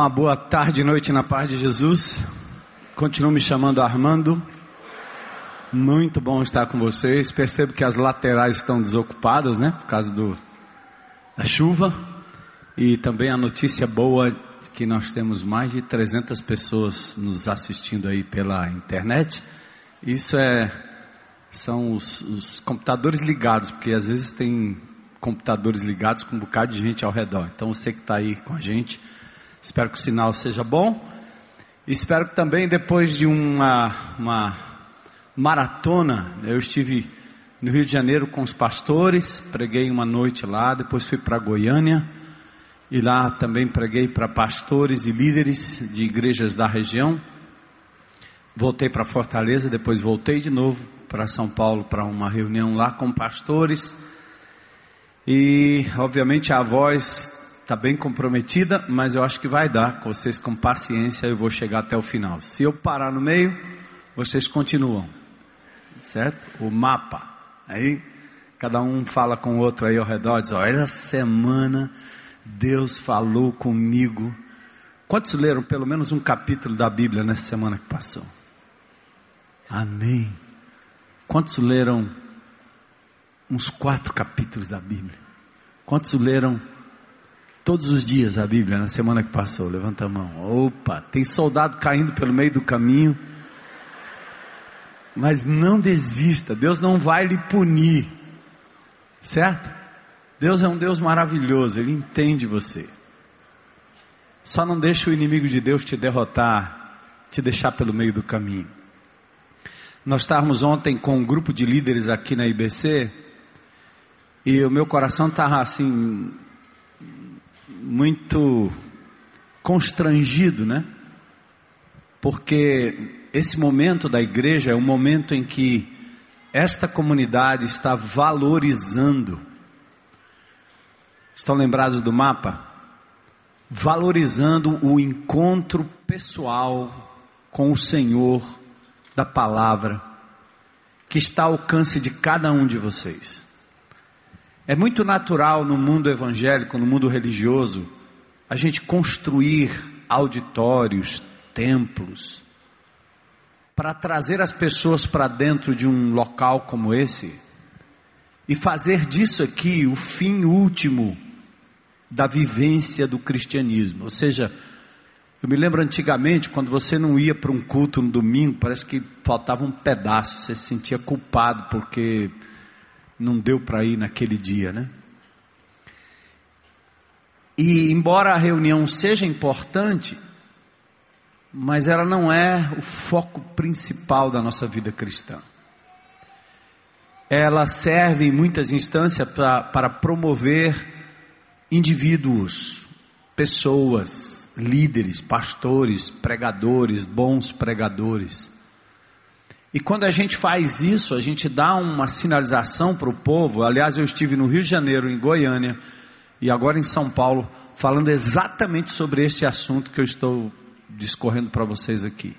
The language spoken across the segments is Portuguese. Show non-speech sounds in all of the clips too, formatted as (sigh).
Uma boa tarde e noite na paz de Jesus. Continuo me chamando Armando. Muito bom estar com vocês. Percebo que as laterais estão desocupadas, né? Por causa do, da chuva. E também a notícia boa que nós temos mais de 300 pessoas nos assistindo aí pela internet. Isso é são os, os computadores ligados, porque às vezes tem computadores ligados com um bocado de gente ao redor. Então você que está aí com a gente, espero que o sinal seja bom. Espero que também depois de uma, uma maratona, eu estive no Rio de Janeiro com os pastores, preguei uma noite lá, depois fui para Goiânia e lá também preguei para pastores e líderes de igrejas da região. Voltei para Fortaleza, depois voltei de novo para São Paulo para uma reunião lá com pastores. E obviamente a voz está bem comprometida, mas eu acho que vai dar. Vocês com paciência eu vou chegar até o final. Se eu parar no meio, vocês continuam. Certo? O mapa. Aí cada um fala com o outro aí ao redor, diz, olha, essa semana Deus falou comigo. Quantos leram pelo menos um capítulo da Bíblia nessa semana que passou? Amém. Quantos leram uns quatro capítulos da Bíblia? Quantos leram todos os dias a Bíblia na semana que passou? Levanta a mão. Opa, tem soldado caindo pelo meio do caminho. Mas não desista, Deus não vai lhe punir. Certo? Deus é um Deus maravilhoso, Ele entende você. Só não deixe o inimigo de Deus te derrotar, te deixar pelo meio do caminho. Nós estávamos ontem com um grupo de líderes aqui na IBC e o meu coração estava assim muito constrangido, né? Porque esse momento da igreja é um momento em que esta comunidade está valorizando. Estão lembrados do mapa? Valorizando o encontro pessoal com o Senhor da palavra que está ao alcance de cada um de vocês. É muito natural no mundo evangélico, no mundo religioso, a gente construir auditórios, templos, para trazer as pessoas para dentro de um local como esse e fazer disso aqui o fim último da vivência do cristianismo. Ou seja, eu me lembro antigamente, quando você não ia para um culto no domingo, parece que faltava um pedaço, você se sentia culpado porque não deu para ir naquele dia, né? E embora a reunião seja importante, mas ela não é o foco principal da nossa vida cristã. Ela serve em muitas instâncias para promover indivíduos, pessoas, líderes, pastores, pregadores, bons pregadores. E quando a gente faz isso, a gente dá uma sinalização para o povo. Aliás, eu estive no Rio de Janeiro, em Goiânia, e agora em São Paulo, falando exatamente sobre este assunto que eu estou discorrendo para vocês aqui.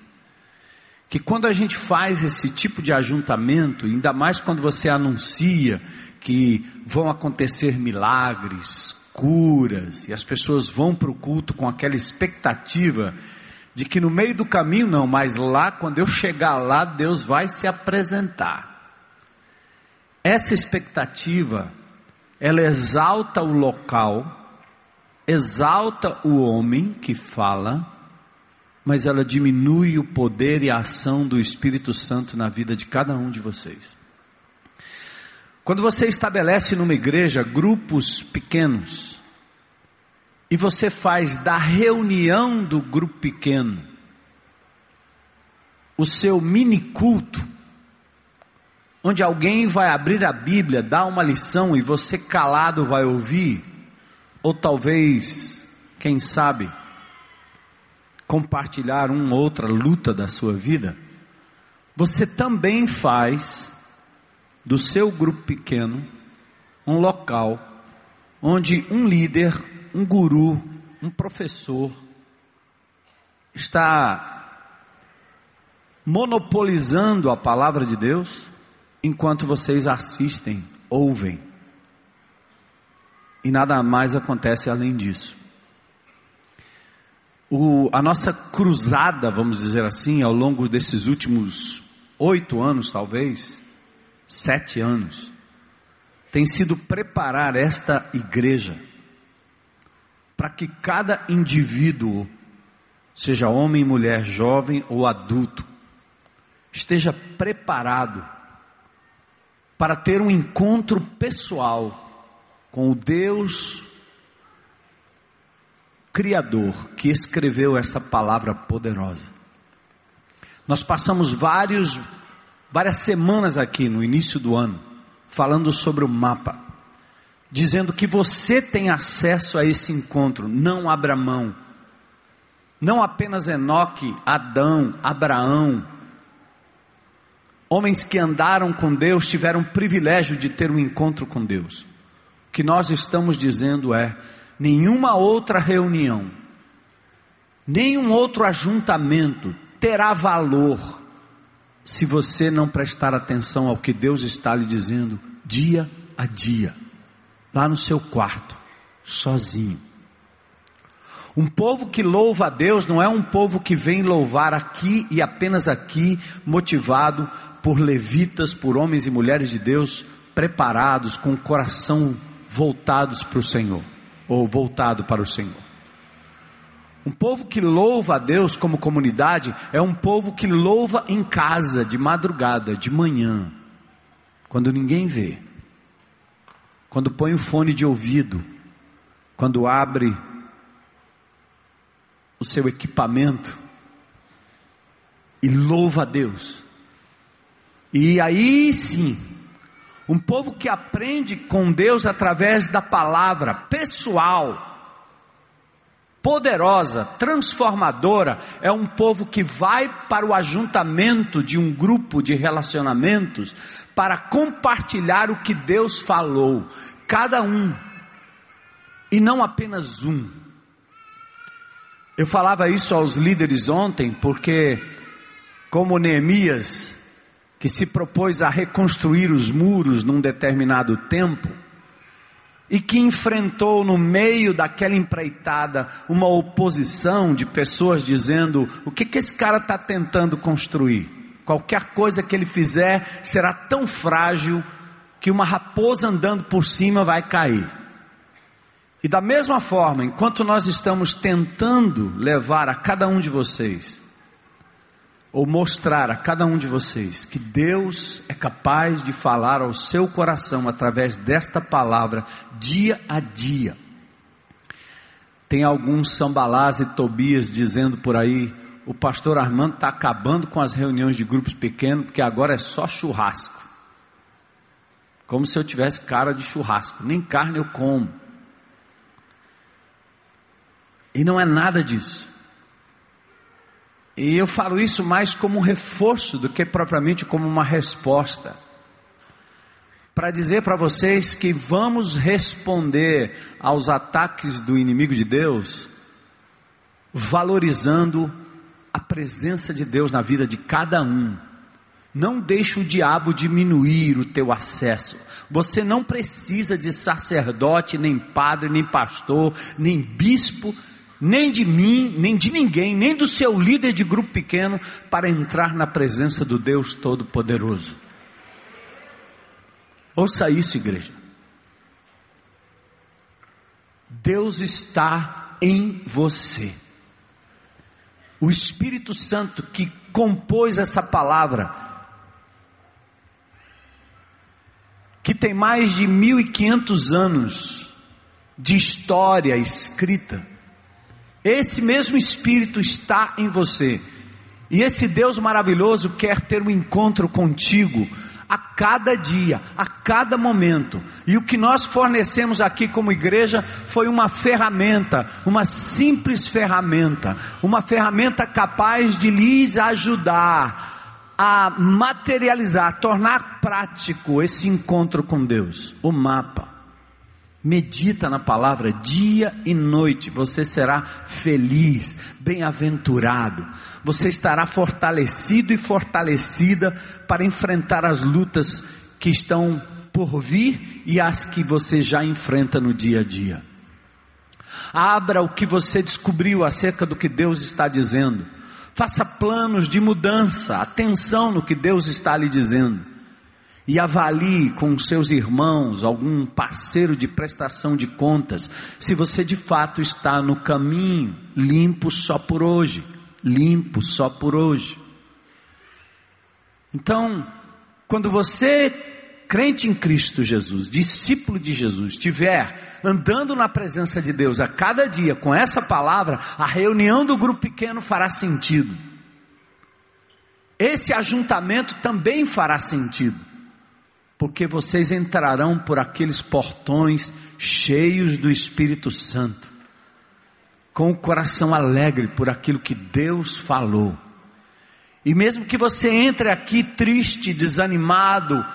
Que quando a gente faz esse tipo de ajuntamento, ainda mais quando você anuncia que vão acontecer milagres, curas, e as pessoas vão para o culto com aquela expectativa de que no meio do caminho, não, mas lá, quando eu chegar lá, Deus vai se apresentar. Essa expectativa, ela exalta o local, exalta o homem que fala, mas ela diminui o poder e a ação do Espírito Santo na vida de cada um de vocês. Quando você estabelece numa igreja grupos pequenos, e você faz da reunião do grupo pequeno o seu mini culto, onde alguém vai abrir a Bíblia, dar uma lição e você calado vai ouvir, ou talvez, quem sabe, compartilhar uma outra luta da sua vida, você também faz do seu grupo pequeno um local onde um líder, um guru, um professor está monopolizando a palavra de Deus enquanto vocês assistem, ouvem. E nada mais acontece além disso. O, a nossa cruzada, vamos dizer assim, ao longo desses últimos oito anos, talvez, sete anos, tem sido preparar esta igreja para que cada indivíduo, seja homem, mulher, jovem ou adulto, esteja preparado para ter um encontro pessoal com o Deus Criador que escreveu essa palavra poderosa. Nós passamos vários, várias semanas aqui no início do ano falando sobre o mapa, dizendo que você tem acesso a esse encontro, não abra mão. Não apenas Enoque, Adão, Abraão, homens que andaram com Deus tiveram o privilégio de ter um encontro com Deus. O que nós estamos dizendo é: nenhuma outra reunião, nenhum outro ajuntamento terá valor se você não prestar atenção ao que Deus está lhe dizendo dia a dia, lá no seu quarto, sozinho. Um povo que louva a Deus não é um povo que vem louvar aqui e apenas aqui, motivado por levitas, por homens e mulheres de Deus preparados, com o coração voltados para o Senhor ou voltado para o Senhor. Um povo que louva a Deus como comunidade é um povo que louva em casa, de madrugada, de manhã, quando ninguém vê, quando põe o fone de ouvido, quando abre o seu equipamento e louva a Deus. E aí sim, um povo que aprende com Deus através da palavra pessoal, poderosa, transformadora, é um povo que vai para o ajuntamento de um grupo de relacionamentos para compartilhar o que Deus falou, cada um, e não apenas um. Eu falava isso aos líderes ontem, porque, como Neemias, que se propôs a reconstruir os muros num determinado tempo, e que enfrentou no meio daquela empreitada uma oposição de pessoas dizendo: o que, que esse cara está tentando construir? Qualquer coisa que ele fizer será tão frágil que uma raposa andando por cima vai cair. E da mesma forma, enquanto nós estamos tentando levar a cada um de vocês ou mostrar a cada um de vocês que Deus é capaz de falar ao seu coração através desta palavra dia a dia. Tem alguns sambalás e Tobias dizendo por aí: o pastor Armando está acabando com as reuniões de grupos pequenos, porque agora é só churrasco. Como se eu tivesse cara de churrasco, nem carne eu como. E não é nada disso. E eu falo isso mais como um reforço do que propriamente como uma resposta. Para dizer para vocês que vamos responder aos ataques do inimigo de Deus, valorizando presença de Deus na vida de cada um. Não deixe o diabo diminuir o teu acesso. Você não precisa de sacerdote, nem padre, nem pastor, nem bispo nem de mim, nem de ninguém, nem do seu líder de grupo pequeno, para entrar na presença do Deus Todo-Poderoso. Ouça isso, igreja. Deus está em você. O Espírito Santo que compôs essa palavra, que tem mais de 1500 anos de história escrita, esse mesmo Espírito está em você. E esse Deus maravilhoso quer ter um encontro contigo a cada dia, a cada momento. E o que nós fornecemos aqui como igreja foi uma ferramenta, uma simples ferramenta, uma ferramenta capaz de lhes ajudar a materializar, a tornar prático esse encontro com Deus. O mapa. Medita na palavra dia e noite, você será feliz, bem-aventurado, você estará fortalecido e fortalecida para enfrentar as lutas que estão por vir e as que você já enfrenta no dia a dia. Abra o que você descobriu acerca do que Deus está dizendo. Faça planos de mudança, atenção no que Deus está lhe dizendo. E avalie com seus irmãos, algum parceiro de prestação de contas, se você de fato está no caminho limpo só por hoje. Limpo só por hoje. Então, quando você, crente em Cristo Jesus, discípulo de Jesus, estiver andando na presença de Deus a cada dia com essa palavra, a reunião do grupo pequeno fará sentido. Esse ajuntamento também fará sentido, porque vocês entrarão por aqueles portões cheios do Espírito Santo, com o coração alegre por aquilo que Deus falou e mesmo que você entre aqui triste, desanimado,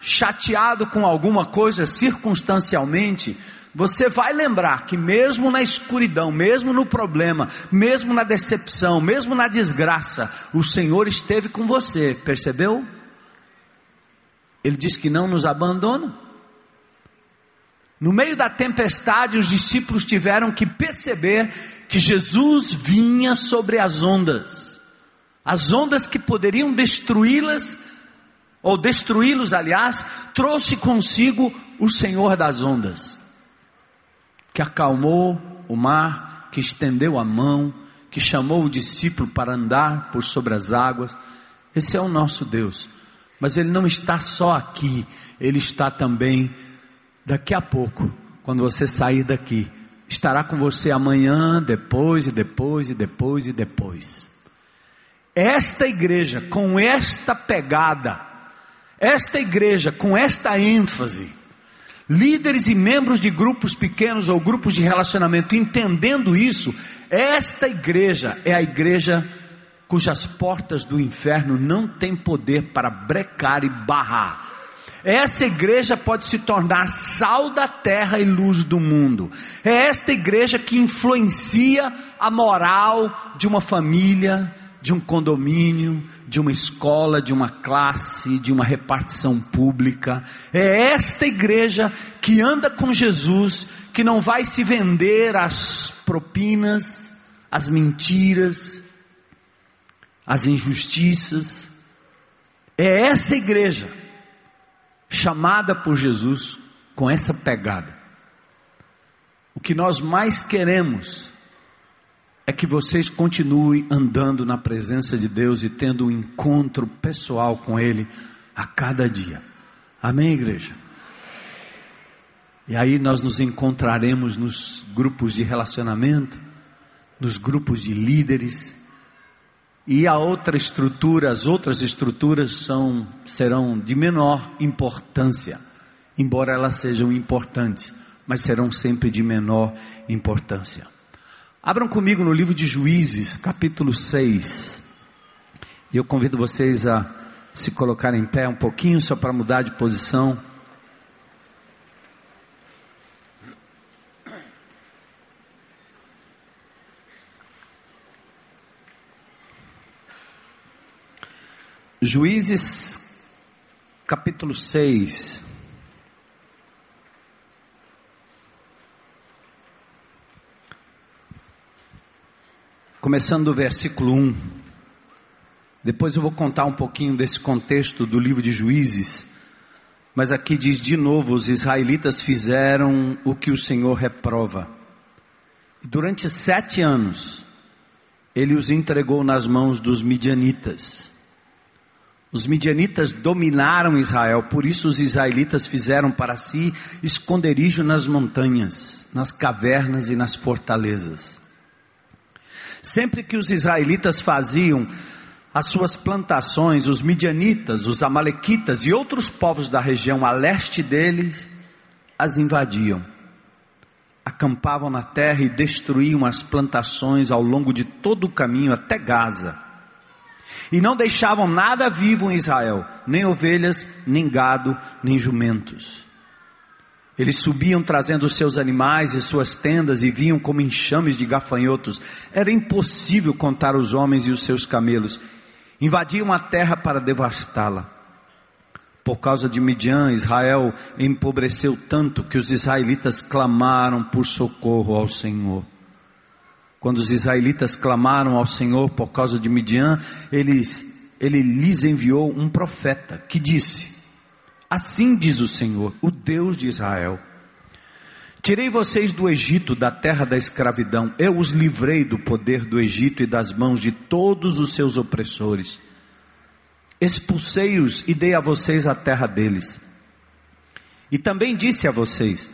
chateado com alguma coisa circunstancialmente, você vai lembrar que mesmo na escuridão, mesmo no problema, mesmo na decepção, mesmo na desgraça, o Senhor esteve com você, percebeu? Ele diz que não nos abandona. No meio da tempestade, os discípulos tiveram que perceber que Jesus vinha sobre as ondas. As ondas que poderiam destruí-las, ou destruí-los, aliás, trouxe consigo o Senhor das ondas, que acalmou o mar, que estendeu a mão, que chamou o discípulo para andar por sobre as águas. Esse é o nosso Deus. Mas Ele não está só aqui, Ele está também daqui a pouco, quando você sair daqui. Estará com você amanhã, depois e depois e depois e depois esta igreja com esta pegada, esta igreja com esta ênfase, líderes e membros de grupos pequenos ou grupos de relacionamento entendendo isso, esta igreja é a igreja cujas portas do inferno não têm poder para brecar e barrar. Essa igreja pode se tornar sal da terra e luz do mundo. É esta igreja que influencia a moral de uma família, de um condomínio, de uma escola, de uma classe, de uma repartição pública. É esta igreja que anda com Jesus, que não vai se vender às propinas, às mentiras, às injustiças. É essa igreja chamada por Jesus com essa pegada. O que nós mais queremos é que vocês continuem andando na presença de Deus e tendo um encontro pessoal com Ele a cada dia. Amém, igreja? E aí nós nos encontraremos nos grupos de relacionamento, nos grupos de líderes, e a outra estrutura, as outras estruturas são, serão de menor importância, embora elas sejam importantes, mas serão sempre de menor importância. Abram comigo no livro de Juízes, capítulo 6. E eu convido vocês a se colocarem em pé um pouquinho, só para mudar de posição. Juízes, capítulo 6. começando do versículo 1. Depois eu vou contar um pouquinho desse contexto do livro de Juízes, mas aqui diz de novo: os israelitas fizeram o que o Senhor reprova. Durante sete anos, ele os entregou nas mãos dos midianitas. Os midianitas dominaram Israel, por isso os israelitas fizeram para si esconderijo nas montanhas, nas cavernas e nas fortalezas. Sempre que os israelitas faziam as suas plantações, os midianitas, os amalequitas e outros povos da região a leste deles as invadiam. Acampavam na terra e destruíam as plantações ao longo de todo o caminho até Gaza. E não deixavam nada vivo em Israel, nem ovelhas, nem gado, nem jumentos. Eles subiam trazendo os seus animais e suas tendas e vinham como enxames de gafanhotos. Era impossível contar os homens e os seus camelos. Invadiam a terra para devastá-la. Por causa de Midian, Israel empobreceu tanto que os israelitas clamaram por socorro ao Senhor. Quando os israelitas clamaram ao Senhor por causa de Midian, eles, ele lhes enviou um profeta que disse: Assim diz o Senhor, o Deus de Israel: Tirei vocês do Egito, da terra da escravidão, eu os livrei do poder do Egito e das mãos de todos os seus opressores. Expulsei-os e dei a vocês a terra deles. E também disse a vocês: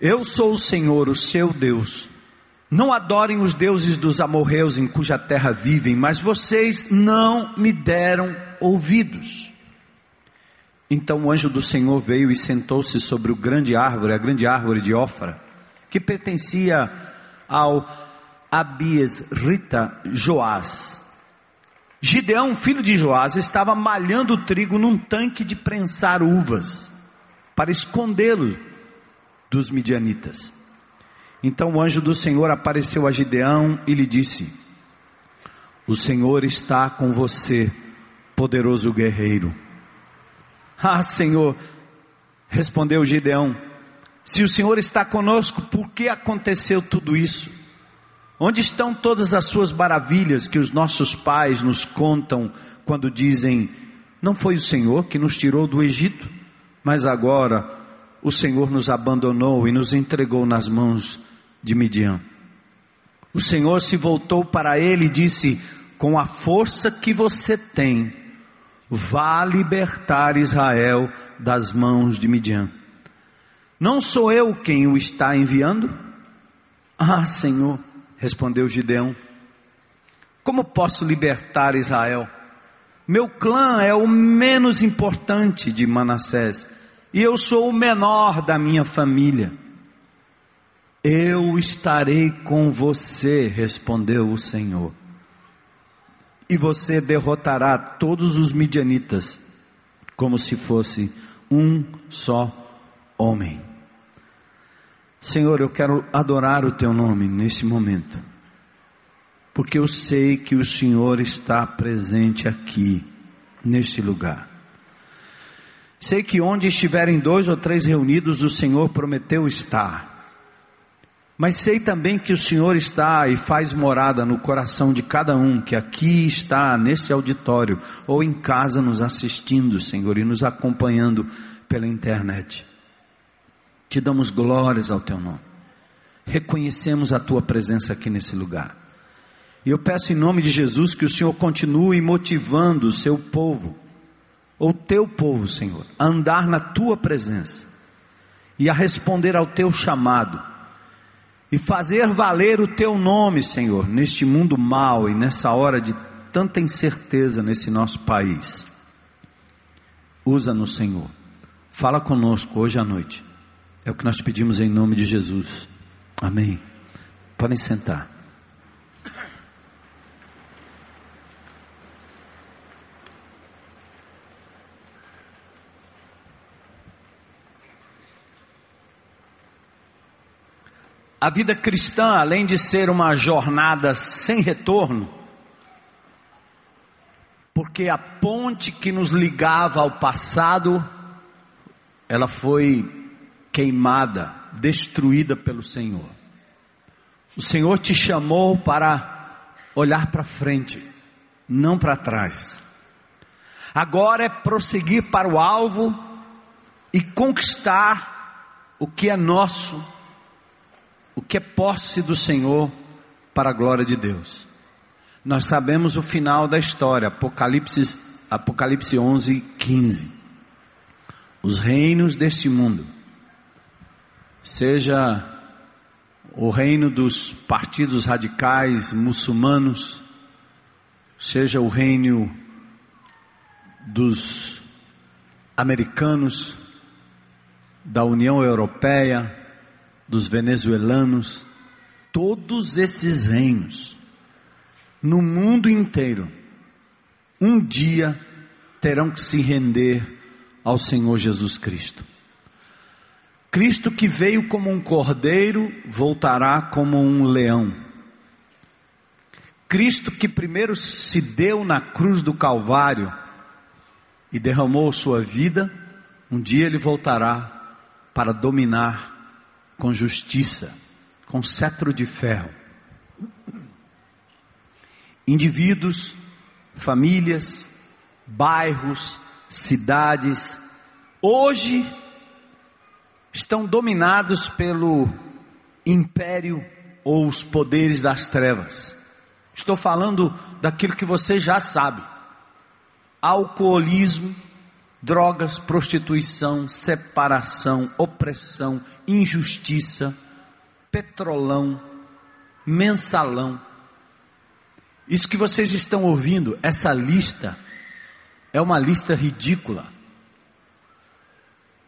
Eu sou o Senhor, o seu Deus. Não adorem os deuses dos amorreus em cuja terra vivem, mas vocês não me deram ouvidos. Então o anjo do Senhor veio e sentou-se sobre o grande árvore, a grande árvore de Ofra, que pertencia ao Abies Rita Joás. Gideão, filho de Joás, estava malhando o trigo num tanque de prensar uvas, para escondê-lo dos midianitas. Então o anjo do Senhor apareceu a Gideão e lhe disse: O Senhor está com você, poderoso guerreiro. Ah, Senhor, respondeu Gideão: Se o Senhor está conosco, por que aconteceu tudo isso? Onde estão todas as suas maravilhas que os nossos pais nos contam quando dizem: Não foi o Senhor que nos tirou do Egito, mas agora o Senhor nos abandonou e nos entregou nas mãos de Midian. O Senhor se voltou para ele e disse: Com a força que você tem, vá libertar Israel das mãos de Midian. Não sou eu quem o está enviando? Ah, Senhor, respondeu Gideão. Como posso libertar Israel? Meu clã é o menos importante de Manassés e eu sou o menor da minha família. Eu estarei com você, respondeu o Senhor. E você derrotará todos os midianitas, como se fosse um só homem. Senhor, eu quero adorar o teu nome nesse momento, porque eu sei que o Senhor está presente aqui, neste lugar. Sei que onde estiverem dois ou três reunidos, o Senhor prometeu estar. Mas sei também que o Senhor está e faz morada no coração de cada um que aqui está nesse auditório ou em casa nos assistindo, Senhor, e nos acompanhando pela internet. Te damos glórias ao teu nome. Reconhecemos a tua presença aqui nesse lugar. E eu peço em nome de Jesus que o Senhor continue motivando o seu povo, ou teu povo, Senhor, a andar na tua presença e a responder ao teu chamado e fazer valer o teu nome, Senhor, neste mundo mau e nessa hora de tanta incerteza nesse nosso país. Usa-nos, Senhor. Fala conosco hoje à noite. É o que nós pedimos em nome de Jesus. Amém. Podem sentar. A vida cristã, além de ser uma jornada sem retorno, porque a ponte que nos ligava ao passado, ela foi queimada, destruída pelo Senhor. O Senhor te chamou para olhar para frente, não para trás. Agora é prosseguir para o alvo e conquistar o que é nosso o que é posse do Senhor para a glória de Deus. Nós sabemos o final da história, Apocalipse, Apocalipse 11, 15. Os reinos deste mundo, seja o reino dos partidos radicais muçulmanos, seja o reino dos americanos, da União Europeia, dos venezuelanos, todos esses reinos, no mundo inteiro, um dia terão que se render ao Senhor Jesus Cristo. Cristo que veio como um cordeiro, voltará como um leão. Cristo que primeiro se deu na cruz do Calvário, e derramou sua vida, um dia ele voltará para dominar com justiça, com cetro de ferro. Indivíduos, famílias, bairros, cidades, hoje estão dominados pelo império ou os poderes das trevas. Estou falando daquilo que você já sabe: alcoolismo, drogas, prostituição, separação, opressão, injustiça, petrolão, mensalão. Isso que vocês estão ouvindo, essa lista, é uma lista ridícula.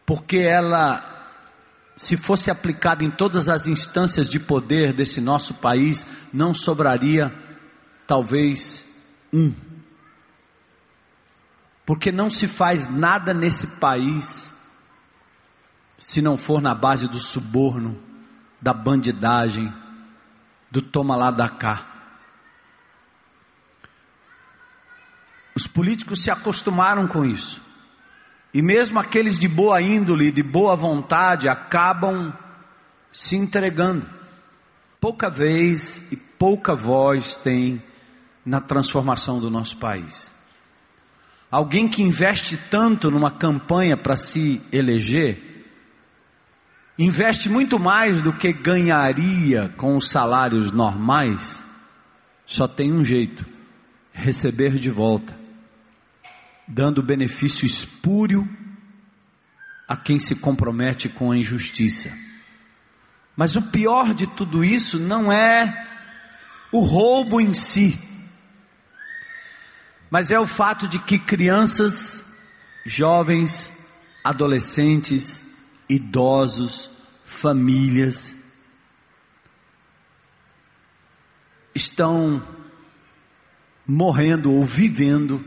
Porque ela, se fosse aplicada em todas as instâncias de poder desse nosso país, não sobraria talvez um porque não se faz nada nesse país se não for na base do suborno, da bandidagem, do toma lá da cá. Os políticos se acostumaram com isso. E mesmo aqueles de boa índole, de boa vontade, acabam se entregando. Pouca vez e pouca voz tem na transformação do nosso país. Alguém que investe tanto numa campanha para se eleger, investe muito mais do que ganharia com os salários normais, só tem um jeito: receber de volta, dando benefício espúrio a quem se compromete com a injustiça. Mas o pior de tudo isso não é o roubo em si, mas é o fato de que crianças, jovens, adolescentes, idosos, famílias estão morrendo ou vivendo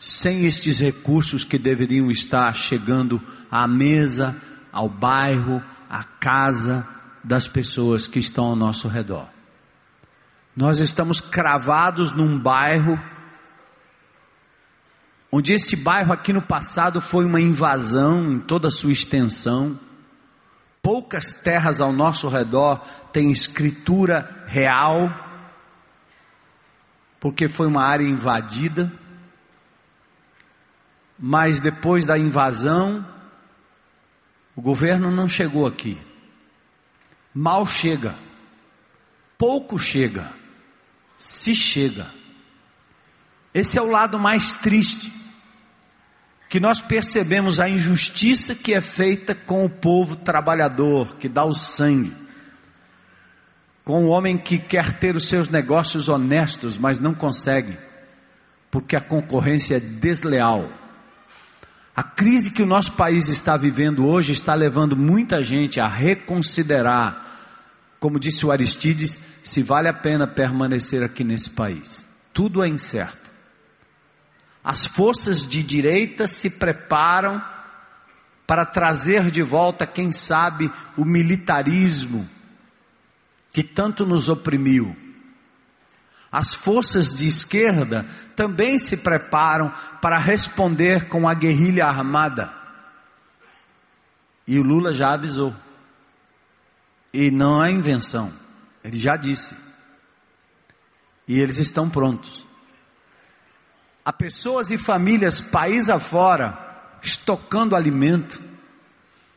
sem estes recursos que deveriam estar chegando à mesa, ao bairro, à casa das pessoas que estão ao nosso redor. Nós estamos cravados num bairro onde esse bairro aqui no passado foi uma invasão em toda a sua extensão. Poucas terras ao nosso redor têm escritura real, porque foi uma área invadida. Mas depois da invasão, o governo não chegou aqui. Mal chega, pouco chega, se chega. Esse é o lado mais triste que nós percebemos a injustiça que é feita com o povo trabalhador, que dá o sangue, com o homem que quer ter os seus negócios honestos, mas não consegue, porque a concorrência é desleal. A crise que o nosso país está vivendo hoje está levando muita gente a reconsiderar, como disse o Aristides, se vale a pena permanecer aqui nesse país. Tudo é incerto. As forças de direita se preparam para trazer de volta, quem sabe, o militarismo que tanto nos oprimiu. As forças de esquerda também se preparam para responder com a guerrilha armada. E o Lula já avisou. E não é invenção, ele já disse. E eles estão prontos. Há pessoas e famílias país afora estocando alimento,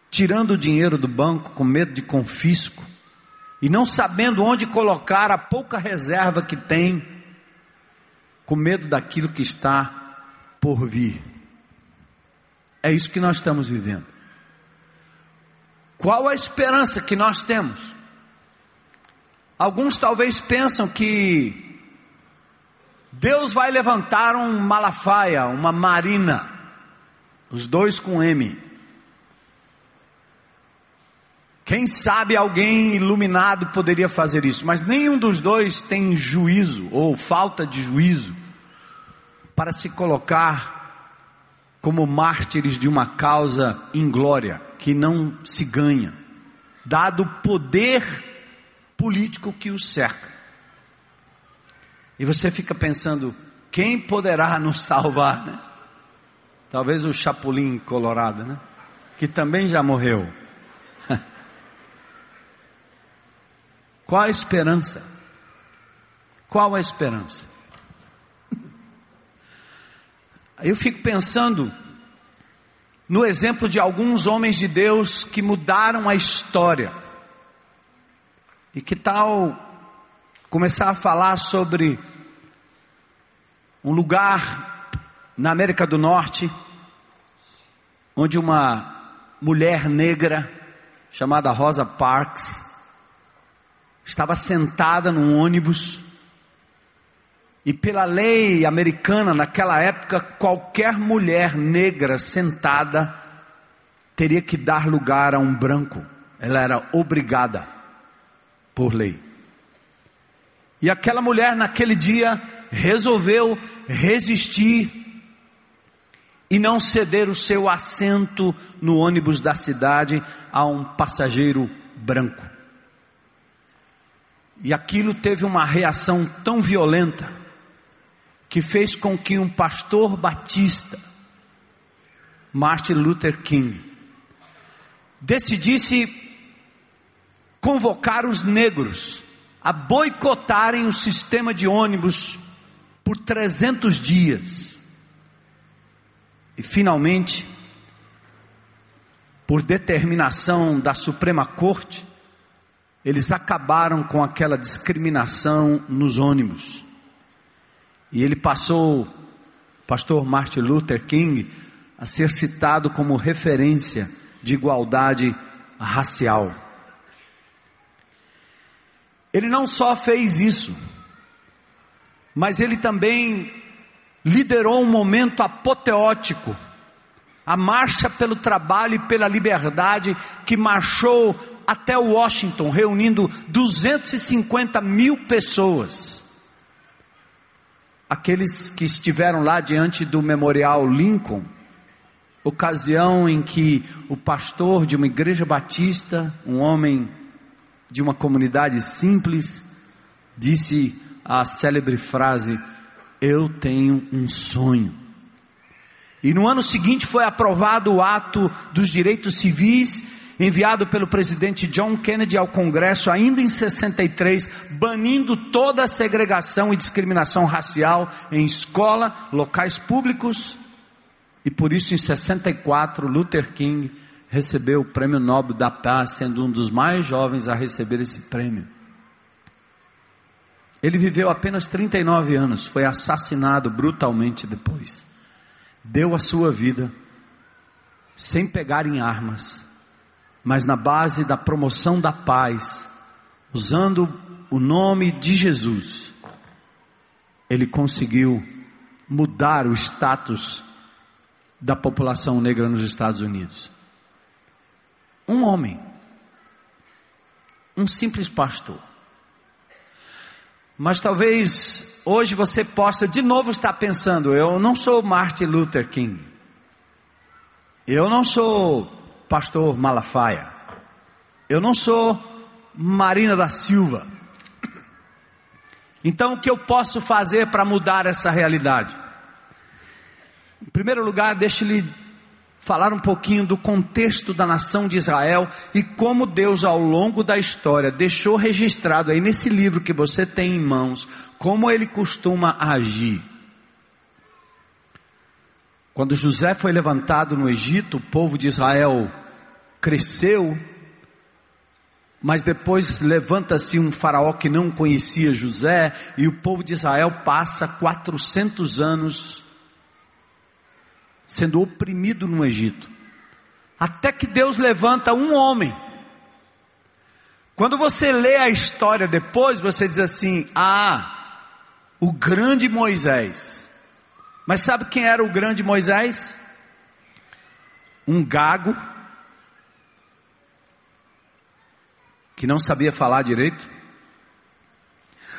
tirando o dinheiro do banco com medo de confisco e não sabendo onde colocar a pouca reserva que tem, com medo daquilo que está por vir. É isso que nós estamos vivendo. Qual a esperança que nós temos? Alguns talvez pensam que Deus vai levantar um Malafaia, uma Marina, os dois com M. Quem sabe alguém iluminado poderia fazer isso, mas nenhum dos dois tem juízo ou falta de juízo para se colocar como mártires de uma causa inglória que não se ganha, dado o poder político que os cerca. E você fica pensando, quem poderá nos salvar, né? Talvez o Chapolin Colorado, né? Que também já morreu. (laughs) Qual a esperança? Qual a esperança? (laughs) Eu fico pensando no exemplo de alguns homens de Deus que mudaram a história. E que tal começar a falar sobre um lugar na América do Norte, onde uma mulher negra chamada Rosa Parks estava sentada num ônibus e pela lei americana, naquela época, qualquer mulher negra sentada teria que dar lugar a um branco. Ela era obrigada por lei. E aquela mulher, naquele dia, resolveu resistir e não ceder o seu assento no ônibus da cidade a um passageiro branco. E aquilo teve uma reação tão violenta que fez com que um pastor batista, Martin Luther King, decidisse convocar os negros a boicotarem o sistema de ônibus por 300 dias. E finalmente, por determinação da Suprema Corte, eles acabaram com aquela discriminação nos ônibus. E ele passou, pastor Martin Luther King, a ser citado como referência de igualdade racial. Ele não só fez isso, mas ele também liderou um momento apoteótico, a marcha pelo trabalho e pela liberdade que marchou até Washington, reunindo 250 mil pessoas. Aqueles que estiveram lá diante do Memorial Lincoln, ocasião em que o pastor de uma igreja batista, um homem de uma comunidade simples, disse a célebre frase: Eu tenho um sonho. E no ano seguinte foi aprovado o ato dos direitos civis enviado pelo presidente John Kennedy ao Congresso ainda em 63, banindo toda a segregação e discriminação racial em escola, locais públicos, e por isso em 64 Luther King recebeu o Prêmio Nobel da Paz, sendo um dos mais jovens a receber esse prêmio. Ele viveu apenas 39 anos, foi assassinado brutalmente depois. Deu a sua vida sem pegar em armas mas na base da promoção da paz, usando o nome de Jesus, ele conseguiu mudar o status da população negra nos Estados Unidos. Um homem, um simples pastor. Mas talvez hoje você possa de novo estar pensando: eu não sou Martin Luther King, eu não sou pastor Malafaia. Eu não sou Marina da Silva. Então, o que eu posso fazer para mudar essa realidade? Em primeiro lugar, deixe-lhe falar um pouquinho do contexto da nação de Israel e como Deus, ao longo da história, deixou registrado aí nesse livro que você tem em mãos, como ele costuma agir. Quando José foi levantado no Egito, o povo de Israel cresceu, mas depois levanta-se um faraó que não conhecia José, e o povo de Israel passa 400 anos sendo oprimido no Egito, até que Deus levanta um homem. Quando você lê a história depois, você diz assim: Ah, o grande Moisés. Mas sabe quem era o grande Moisés? Um gago, que não sabia falar direito.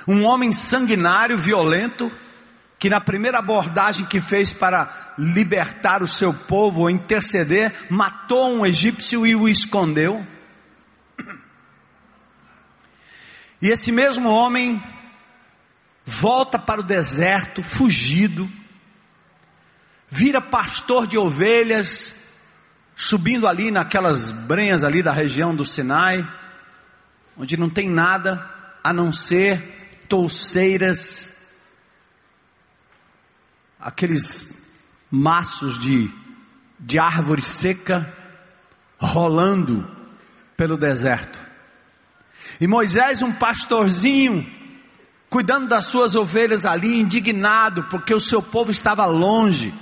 Um homem sanguinário, violento, que na primeira abordagem que fez para libertar o seu povo ou interceder, matou um egípcio e o escondeu. E esse mesmo homem volta para o deserto, fugido, vira pastor de ovelhas, subindo ali naquelas brenhas ali da região do Sinai, onde não tem nada a não ser touceiras, aqueles maços de, de árvore seca rolando pelo deserto. E Moisés, um pastorzinho, cuidando das suas ovelhas ali, indignado, porque o seu povo estava longe.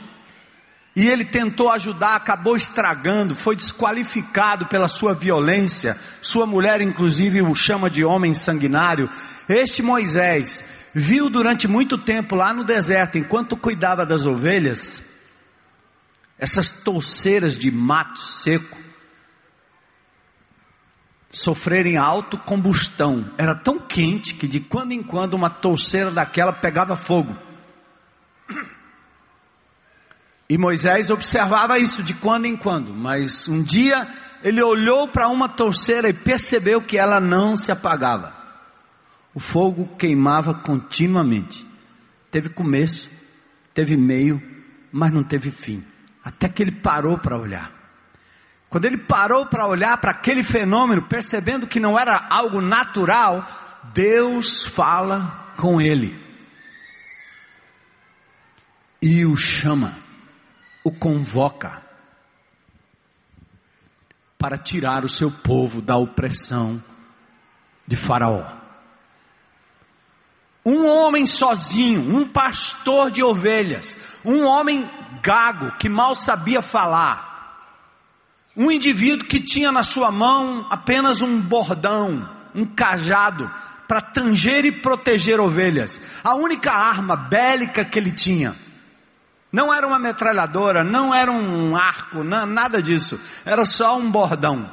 E ele tentou ajudar, acabou estragando, foi desqualificado pela sua violência. Sua mulher, inclusive, o chama de homem sanguinário. Este Moisés viu durante muito tempo lá no deserto, enquanto cuidava das ovelhas, essas touceiras de mato seco sofrerem autocombustão. Era tão quente que de quando em quando uma touceira daquela pegava fogo. E Moisés observava isso de quando em quando, mas um dia ele olhou para uma torceira e percebeu que ela não se apagava. O fogo queimava continuamente. Teve começo, teve meio, mas não teve fim. Até que ele parou para olhar. Quando ele parou para olhar para aquele fenômeno, percebendo que não era algo natural, Deus fala com ele e o chama o convoca para tirar o seu povo da opressão de Faraó. Um homem sozinho, um pastor de ovelhas, um homem gago que mal sabia falar, um indivíduo que tinha na sua mão apenas um bordão, um cajado para tanger e proteger ovelhas, a única arma bélica que ele tinha não era uma metralhadora, não era um arco, nada disso. Era só um bordão.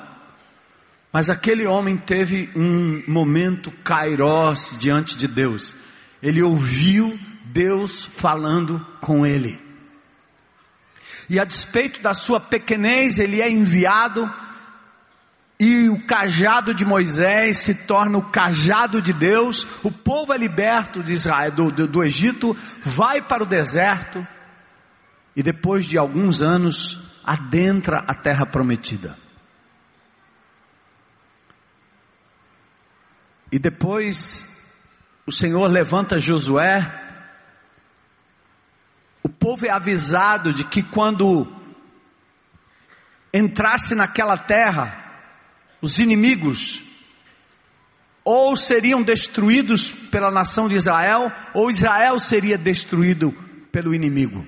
Mas aquele homem teve um momento kairós diante de Deus. Ele ouviu Deus falando com ele. E a despeito da sua pequenez, ele é enviado e o cajado de Moisés se torna o cajado de Deus, o povo é liberto de Israel, do, do, do Egito, vai para o deserto, e depois de alguns anos adentra a terra prometida. E depois o Senhor levanta Josué, o povo é avisado de que quando entrasse naquela terra, os inimigos ou seriam destruídos pela nação de Israel, ou Israel seria destruído pelo inimigo.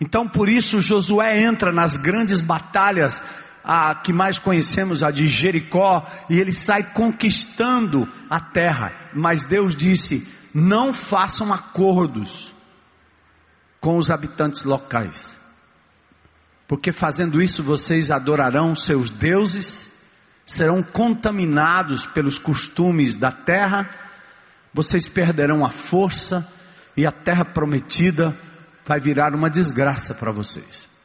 Então por isso Josué entra nas grandes batalhas, a que mais conhecemos, a de Jericó, e ele sai conquistando a terra. Mas Deus disse: não façam acordos com os habitantes locais, porque fazendo isso vocês adorarão seus deuses, serão contaminados pelos costumes da terra, vocês perderão a força e a terra prometida vai virar uma desgraça para vocês.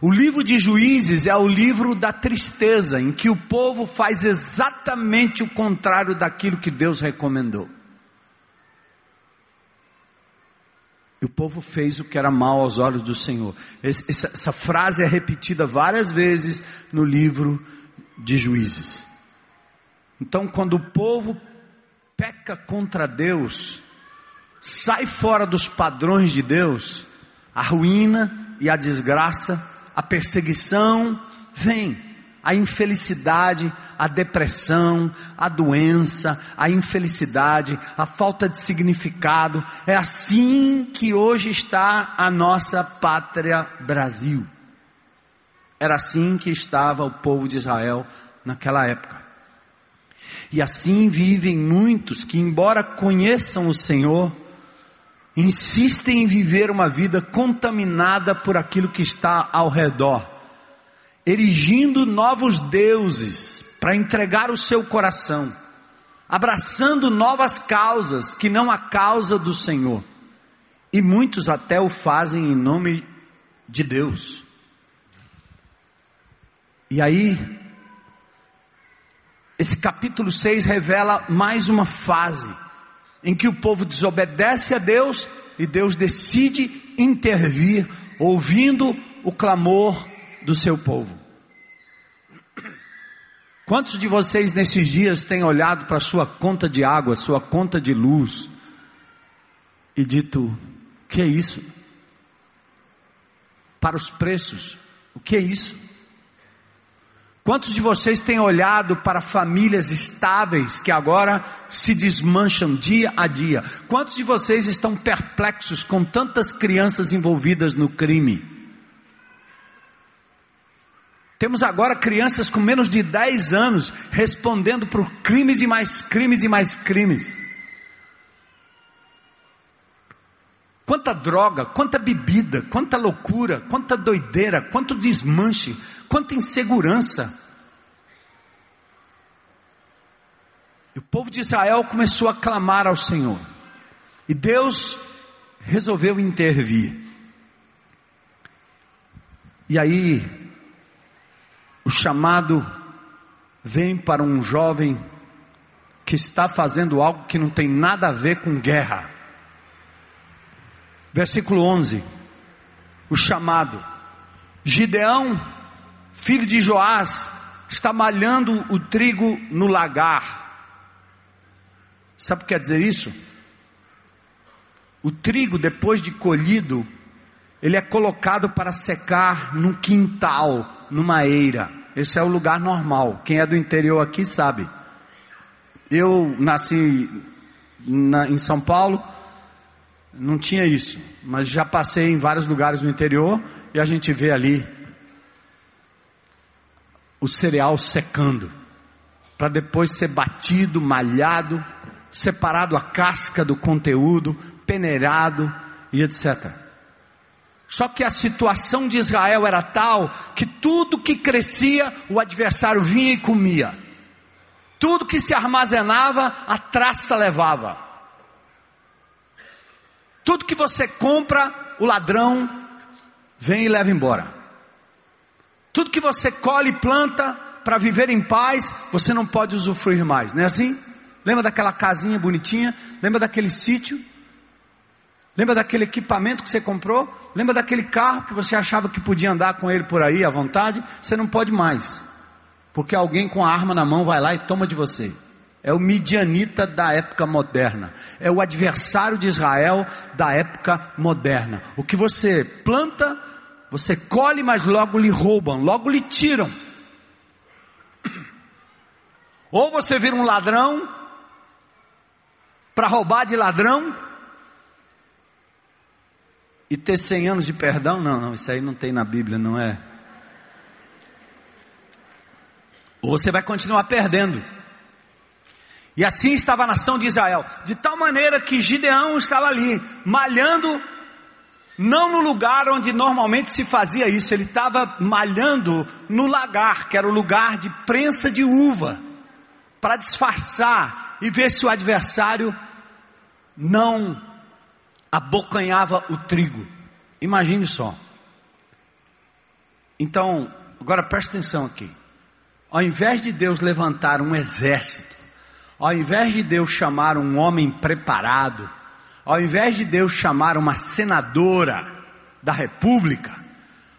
O livro de Juízes é o livro da tristeza, em que o povo faz exatamente o contrário daquilo que Deus recomendou. E o povo fez o que era mal aos olhos do Senhor. Essa, essa frase é repetida várias vezes no livro de Juízes. Então, quando o povo peca contra Deus, sai fora dos padrões de Deus, a ruína e a desgraça, a perseguição vem, a infelicidade, a depressão, a doença, a infelicidade, a falta de significado. É assim que hoje está a nossa pátria Brasil. Era assim que estava o povo de Israel naquela época. E assim vivem muitos que, embora conheçam o Senhor, insistem em viver uma vida contaminada por aquilo que está ao redor, erigindo novos deuses para entregar o seu coração, abraçando novas causas que não a causa do Senhor. E muitos até o fazem em nome de Deus. E aí, esse capítulo 6 revela mais uma fase em que o povo desobedece a Deus e Deus decide intervir, ouvindo o clamor do seu povo. Quantos de vocês nesses dias têm olhado para sua conta de água, sua conta de luz e dito: "Que é isso?" Para os preços, o que é isso? Quantos de vocês têm olhado para famílias estáveis que agora se desmancham dia a dia? Quantos de vocês estão perplexos com tantas crianças envolvidas no crime? Temos agora crianças com menos de 10 anos respondendo por crimes e mais crimes e mais crimes. Quanta droga, quanta bebida, quanta loucura, quanta doideira, quanto desmanche, quanta insegurança. E o povo de Israel começou a clamar ao Senhor. E Deus resolveu intervir. E aí, o chamado vem para um jovem que está fazendo algo que não tem nada a ver com guerra. Versículo 11. O chamado. Gideão, filho de Joás, está malhando o trigo no lagar. Sabe o que quer dizer isso? O trigo, depois de colhido, ele é colocado para secar no quintal, numa eira. Esse é o lugar normal. Quem é do interior aqui sabe. Eu nasci na, em São Paulo, não tinha isso, mas já passei em vários lugares no interior e a gente vê ali o cereal secando, para depois ser batido, malhado, separado a casca do conteúdo, peneirado e etc. Só que a situação de Israel era tal que tudo que crescia, o adversário vinha e comia. Tudo que se armazenava, a traça levava. Tudo que você compra, o ladrão vem e leva embora. Tudo que você colhe e planta para viver em paz, você não pode usufruir mais, não é assim? Lembra daquela casinha bonitinha? Lembra daquele sítio? Lembra daquele equipamento que você comprou? Lembra daquele carro que você achava que podia andar com ele por aí à vontade? Você não pode mais, porque alguém com a arma na mão vai lá e toma de você é o midianita da época moderna, é o adversário de Israel da época moderna. O que você planta, você colhe, mas logo lhe roubam, logo lhe tiram. (clears throat) Ou você vira um ladrão, para roubar de ladrão, e ter 100 anos de perdão, não, não, isso aí não tem na Bíblia, não é. Ou você vai continuar perdendo. E assim estava a nação de Israel, de tal maneira que Gideão estava ali, malhando, não no lugar onde normalmente se fazia isso, ele estava malhando no lagar, que era o lugar de prensa de uva, para disfarçar e ver se o adversário não abocanhava o trigo. Imagine só. Então, agora preste atenção aqui. Ao invés de Deus levantar um exército, ao invés de Deus chamar um homem preparado, ao invés de Deus chamar uma senadora da república,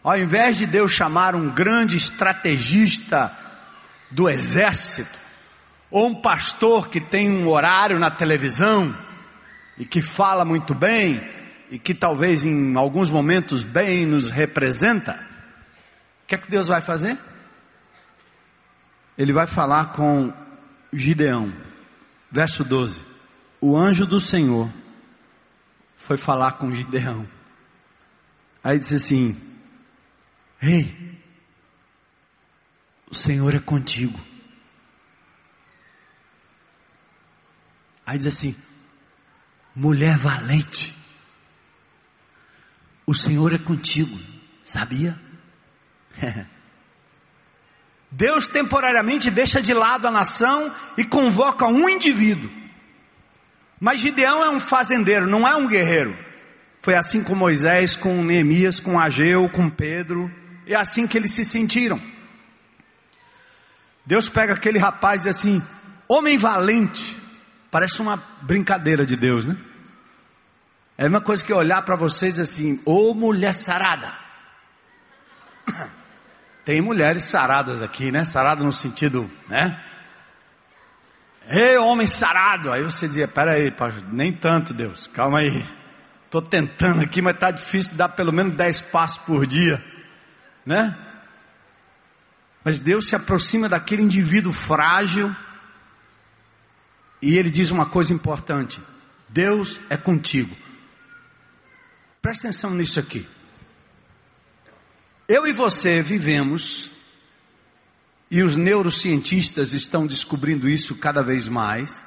ao invés de Deus chamar um grande estrategista do exército, ou um pastor que tem um horário na televisão e que fala muito bem e que talvez em alguns momentos bem nos representa, o que é que Deus vai fazer? Ele vai falar com Gideão. Verso 12: O anjo do Senhor foi falar com Gideão. Aí disse assim: Ei, o Senhor é contigo. Aí diz assim: mulher valente, o Senhor é contigo, sabia? (laughs) Deus temporariamente deixa de lado a nação e convoca um indivíduo. Mas Gideão é um fazendeiro, não é um guerreiro. Foi assim com Moisés, com Neemias, com Ageu, com Pedro. É assim que eles se sentiram. Deus pega aquele rapaz e diz assim: homem valente. Parece uma brincadeira de Deus, né? É a mesma coisa que olhar para vocês assim, ô mulher sarada. (coughs) Tem mulheres saradas aqui, né? Sarada no sentido, né? Ei, homem sarado. Aí você dizia, peraí, nem tanto, Deus, calma aí. Estou tentando aqui, mas está difícil dar pelo menos 10 passos por dia, né? Mas Deus se aproxima daquele indivíduo frágil e ele diz uma coisa importante: Deus é contigo. Presta atenção nisso aqui. Eu e você vivemos, e os neurocientistas estão descobrindo isso cada vez mais.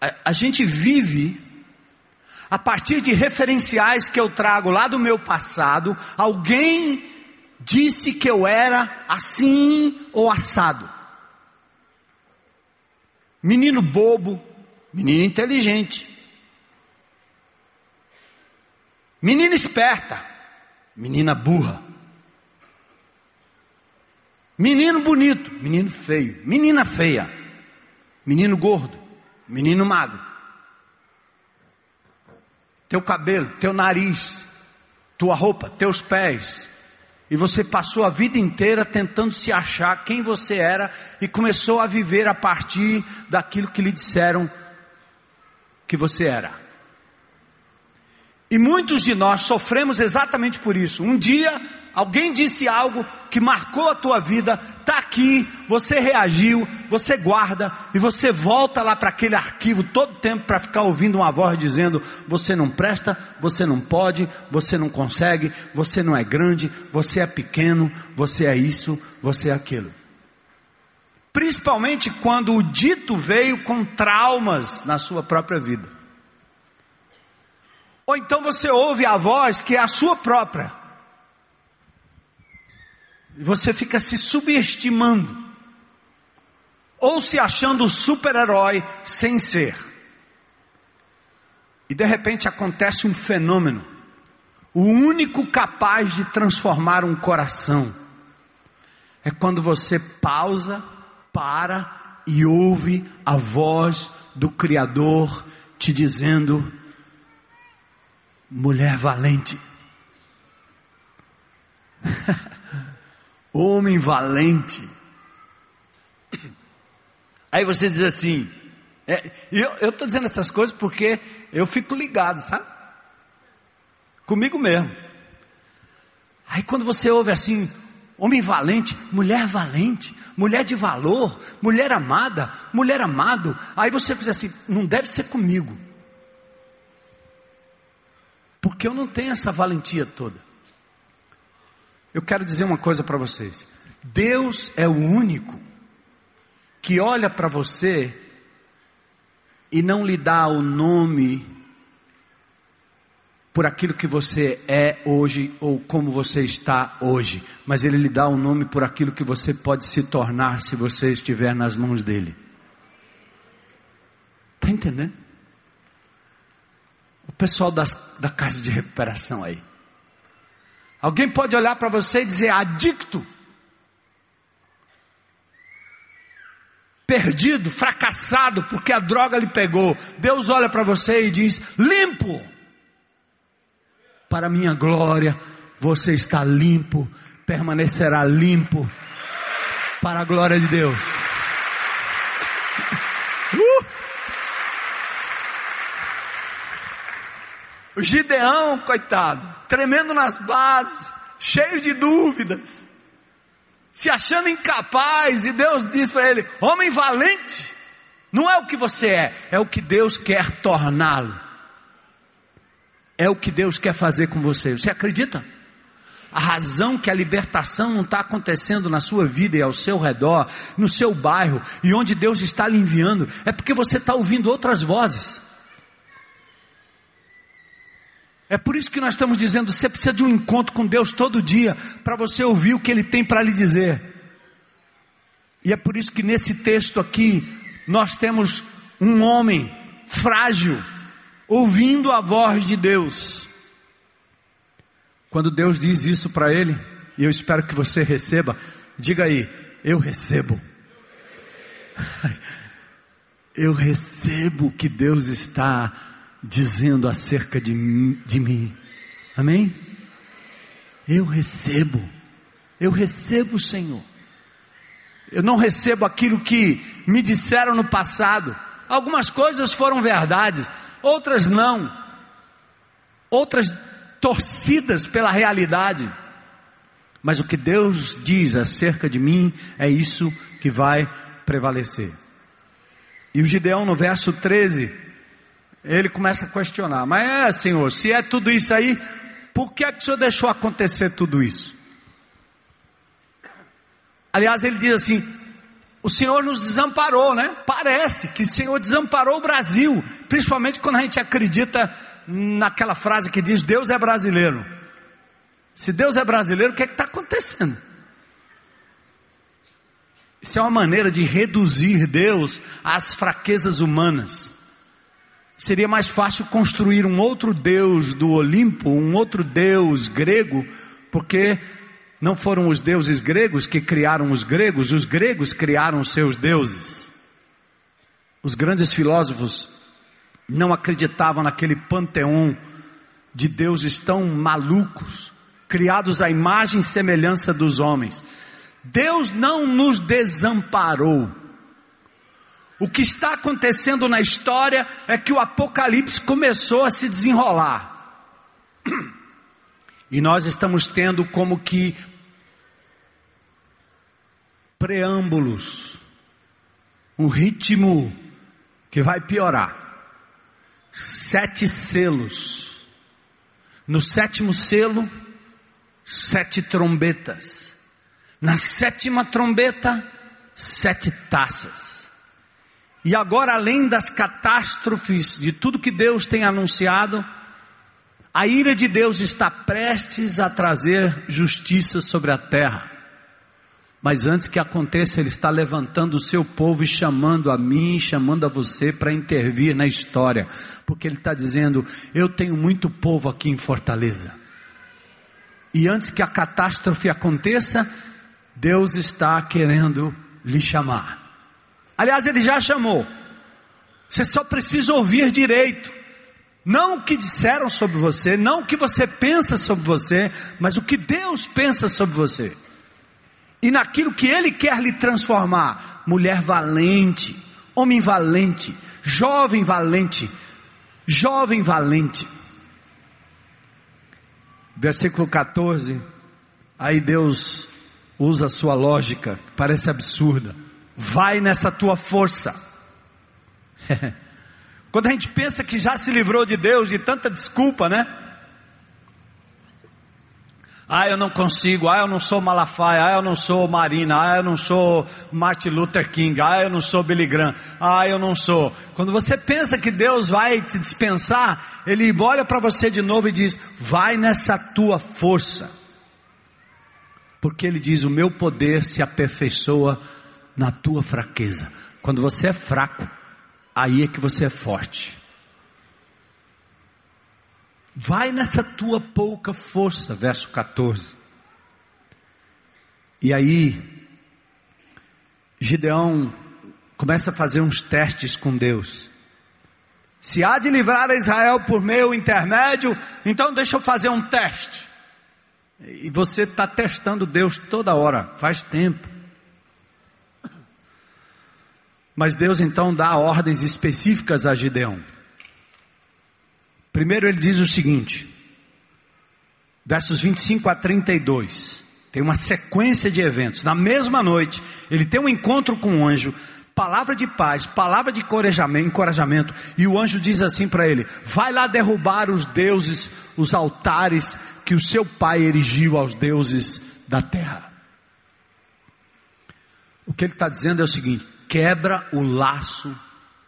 A, a gente vive a partir de referenciais que eu trago lá do meu passado. Alguém disse que eu era assim ou assado. Menino bobo, menino inteligente. Menina esperta, menina burra. Menino bonito, menino feio. Menina feia, menino gordo, menino magro. Teu cabelo, teu nariz, tua roupa, teus pés. E você passou a vida inteira tentando se achar quem você era e começou a viver a partir daquilo que lhe disseram que você era. E muitos de nós sofremos exatamente por isso. Um dia alguém disse algo que marcou a tua vida, está aqui, você reagiu, você guarda e você volta lá para aquele arquivo todo tempo para ficar ouvindo uma voz dizendo: você não presta, você não pode, você não consegue, você não é grande, você é pequeno, você é isso, você é aquilo. Principalmente quando o dito veio com traumas na sua própria vida. Ou então você ouve a voz que é a sua própria. E você fica se subestimando. Ou se achando super-herói sem ser. E de repente acontece um fenômeno. O único capaz de transformar um coração é quando você pausa, para e ouve a voz do Criador te dizendo: mulher valente. (laughs) Homem valente. Aí você diz assim, é, eu estou dizendo essas coisas porque eu fico ligado, sabe? Comigo mesmo. Aí quando você ouve assim, homem valente, mulher valente, mulher de valor, mulher amada, mulher amado, aí você diz assim, não deve ser comigo. Porque eu não tenho essa valentia toda. Eu quero dizer uma coisa para vocês. Deus é o único que olha para você e não lhe dá o nome por aquilo que você é hoje ou como você está hoje, mas ele lhe dá o nome por aquilo que você pode se tornar se você estiver nas mãos dele. Está entendendo? Pessoal das, da casa de recuperação aí. Alguém pode olhar para você e dizer adicto, perdido, fracassado, porque a droga lhe pegou. Deus olha para você e diz: limpo, para minha glória, você está limpo, permanecerá limpo, para a glória de Deus. O Gideão, coitado, tremendo nas bases, cheio de dúvidas, se achando incapaz, e Deus diz para ele: Homem valente, não é o que você é, é o que Deus quer torná-lo, é o que Deus quer fazer com você. Você acredita? A razão que a libertação não está acontecendo na sua vida e ao seu redor, no seu bairro e onde Deus está lhe enviando, é porque você está ouvindo outras vozes. É por isso que nós estamos dizendo: você precisa de um encontro com Deus todo dia, para você ouvir o que Ele tem para lhe dizer. E é por isso que nesse texto aqui, nós temos um homem frágil, ouvindo a voz de Deus. Quando Deus diz isso para ele, e eu espero que você receba, diga aí: Eu recebo. (laughs) Eu recebo o que Deus está dizendo acerca de, de mim. Amém? Eu recebo, eu recebo, Senhor. Eu não recebo aquilo que me disseram no passado. Algumas coisas foram verdades, outras não. Outras torcidas pela realidade. Mas o que Deus diz acerca de mim é isso que vai prevalecer. E o Gideão, no verso 13, ele começa a questionar: Mas é, Senhor, se é tudo isso aí, por que é que o Senhor deixou acontecer tudo isso? Aliás, ele diz assim: o Senhor nos desamparou, né? Parece que o Senhor desamparou o Brasil, principalmente quando a gente acredita naquela frase que diz: Deus é brasileiro. Se Deus é brasileiro, o que é está acontecendo? Isso é uma maneira de reduzir Deus às fraquezas humanas. Seria mais fácil construir um outro Deus do Olimpo, um outro Deus grego, porque não foram os deuses gregos que criaram os gregos, os gregos criaram seus deuses. Os grandes filósofos não acreditavam naquele panteão de deuses tão malucos, criados à imagem e semelhança dos homens. Deus não nos desamparou. O que está acontecendo na história é que o Apocalipse começou a se desenrolar. (clears throat) E nós estamos tendo como que preâmbulos, um ritmo que vai piorar. Sete selos. No sétimo selo, sete trombetas. Na sétima trombeta, sete taças. E agora, além das catástrofes, de tudo que Deus tem anunciado, a ira de Deus está prestes a trazer justiça sobre a terra. Mas antes que aconteça, Ele está levantando o seu povo e chamando a mim, chamando a você para intervir na história, porque Ele está dizendo: Eu tenho muito povo aqui em Fortaleza. E antes que a catástrofe aconteça, Deus está querendo lhe chamar. Aliás, ele já chamou. Você só precisa ouvir direito. Não o que disseram sobre você, não o que você pensa sobre você, mas o que Deus pensa sobre você. E naquilo que Ele quer lhe transformar. Mulher valente, homem valente, jovem valente, jovem valente. Versículo 14. Aí Deus usa a sua lógica, parece absurda vai nessa tua força. (laughs) Quando a gente pensa que já se livrou de Deus, de tanta desculpa, né? Ah, eu não consigo, ah, eu não sou Malafaia, ah, eu não sou Marina, ah, eu não sou Martin Luther King, ah, eu não sou Billy Graham, ah, eu não sou. Quando você pensa que Deus vai te dispensar, Ele olha para você de novo e diz: vai nessa tua força. Porque Ele diz: o meu poder se aperfeiçoa na tua fraqueza. Quando você é fraco, aí é que você é forte. Vai nessa tua pouca força, verso 14. E aí, Gideão começa a fazer uns testes com Deus. Se há de livrar a Israel por meu intermédio, então deixa eu fazer um teste. E você está testando Deus toda hora, faz tempo. Mas Deus então dá ordens específicas a Gideão. Primeiro ele diz o seguinte, versos 25 a 32. Tem uma sequência de eventos. Na mesma noite, ele tem um encontro com um anjo, palavra de paz, palavra de encorajamento, e o anjo diz assim para ele: Vai lá derrubar os deuses, os altares que o seu pai erigiu aos deuses da terra. O que ele está dizendo é o seguinte: quebra o laço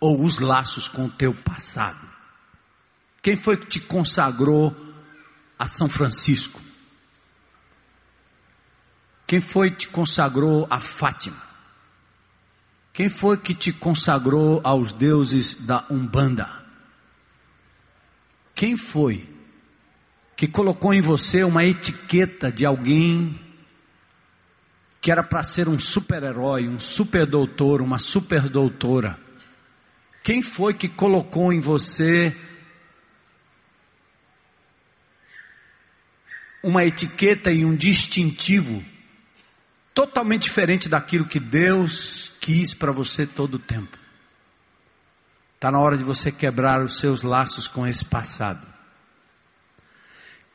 ou os laços com o teu passado. Quem foi que te consagrou a São Francisco? Quem foi que te consagrou a Fátima? Quem foi que te consagrou aos deuses da Umbanda? Quem foi que colocou em você uma etiqueta de alguém que era para ser um super-herói, um super-doutor, uma super-doutora? Quem foi que colocou em você uma etiqueta e um distintivo totalmente diferente daquilo que Deus quis para você todo o tempo? Está na hora de você quebrar os seus laços com esse passado.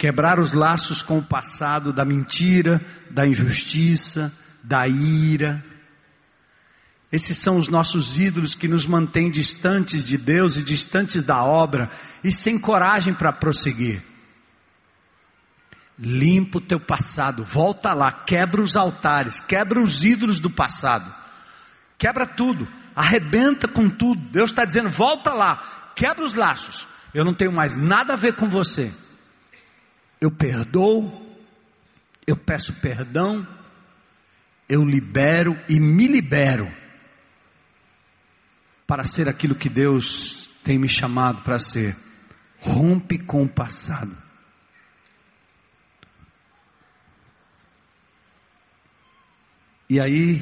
Quebrar os laços com o passado da mentira, da injustiça, da ira. Esses são os nossos ídolos que nos mantêm distantes de Deus e distantes da obra e sem coragem para prosseguir. Limpa o teu passado, volta lá, quebra os altares, quebra os ídolos do passado, quebra tudo, arrebenta com tudo. Deus está dizendo: volta lá, quebra os laços. Eu não tenho mais nada a ver com você. Eu perdoo, eu peço perdão, eu libero e me libero para ser aquilo que Deus tem me chamado para ser. Rompe com o passado. E aí,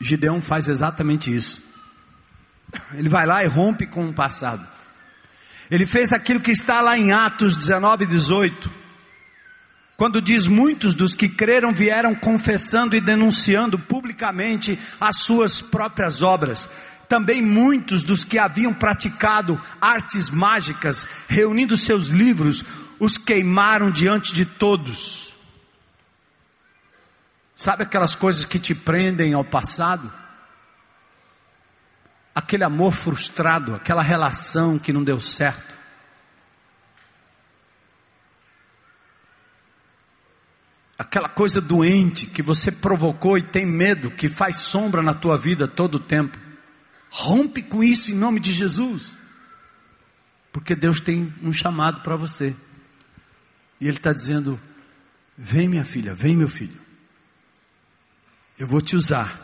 Gideão faz exatamente isso. Ele vai lá e rompe com o passado. Ele fez aquilo que está lá em Atos 19, 18. Quando diz: Muitos dos que creram vieram confessando e denunciando publicamente as suas próprias obras. Também muitos dos que haviam praticado artes mágicas, reunindo seus livros, os queimaram diante de todos. Sabe aquelas coisas que te prendem ao passado? Aquele amor frustrado, aquela relação que não deu certo. Aquela coisa doente que você provocou e tem medo, que faz sombra na tua vida todo o tempo. Rompe com isso em nome de Jesus. Porque Deus tem um chamado para você. E Ele está dizendo: Vem, minha filha, vem, meu filho. Eu vou te usar.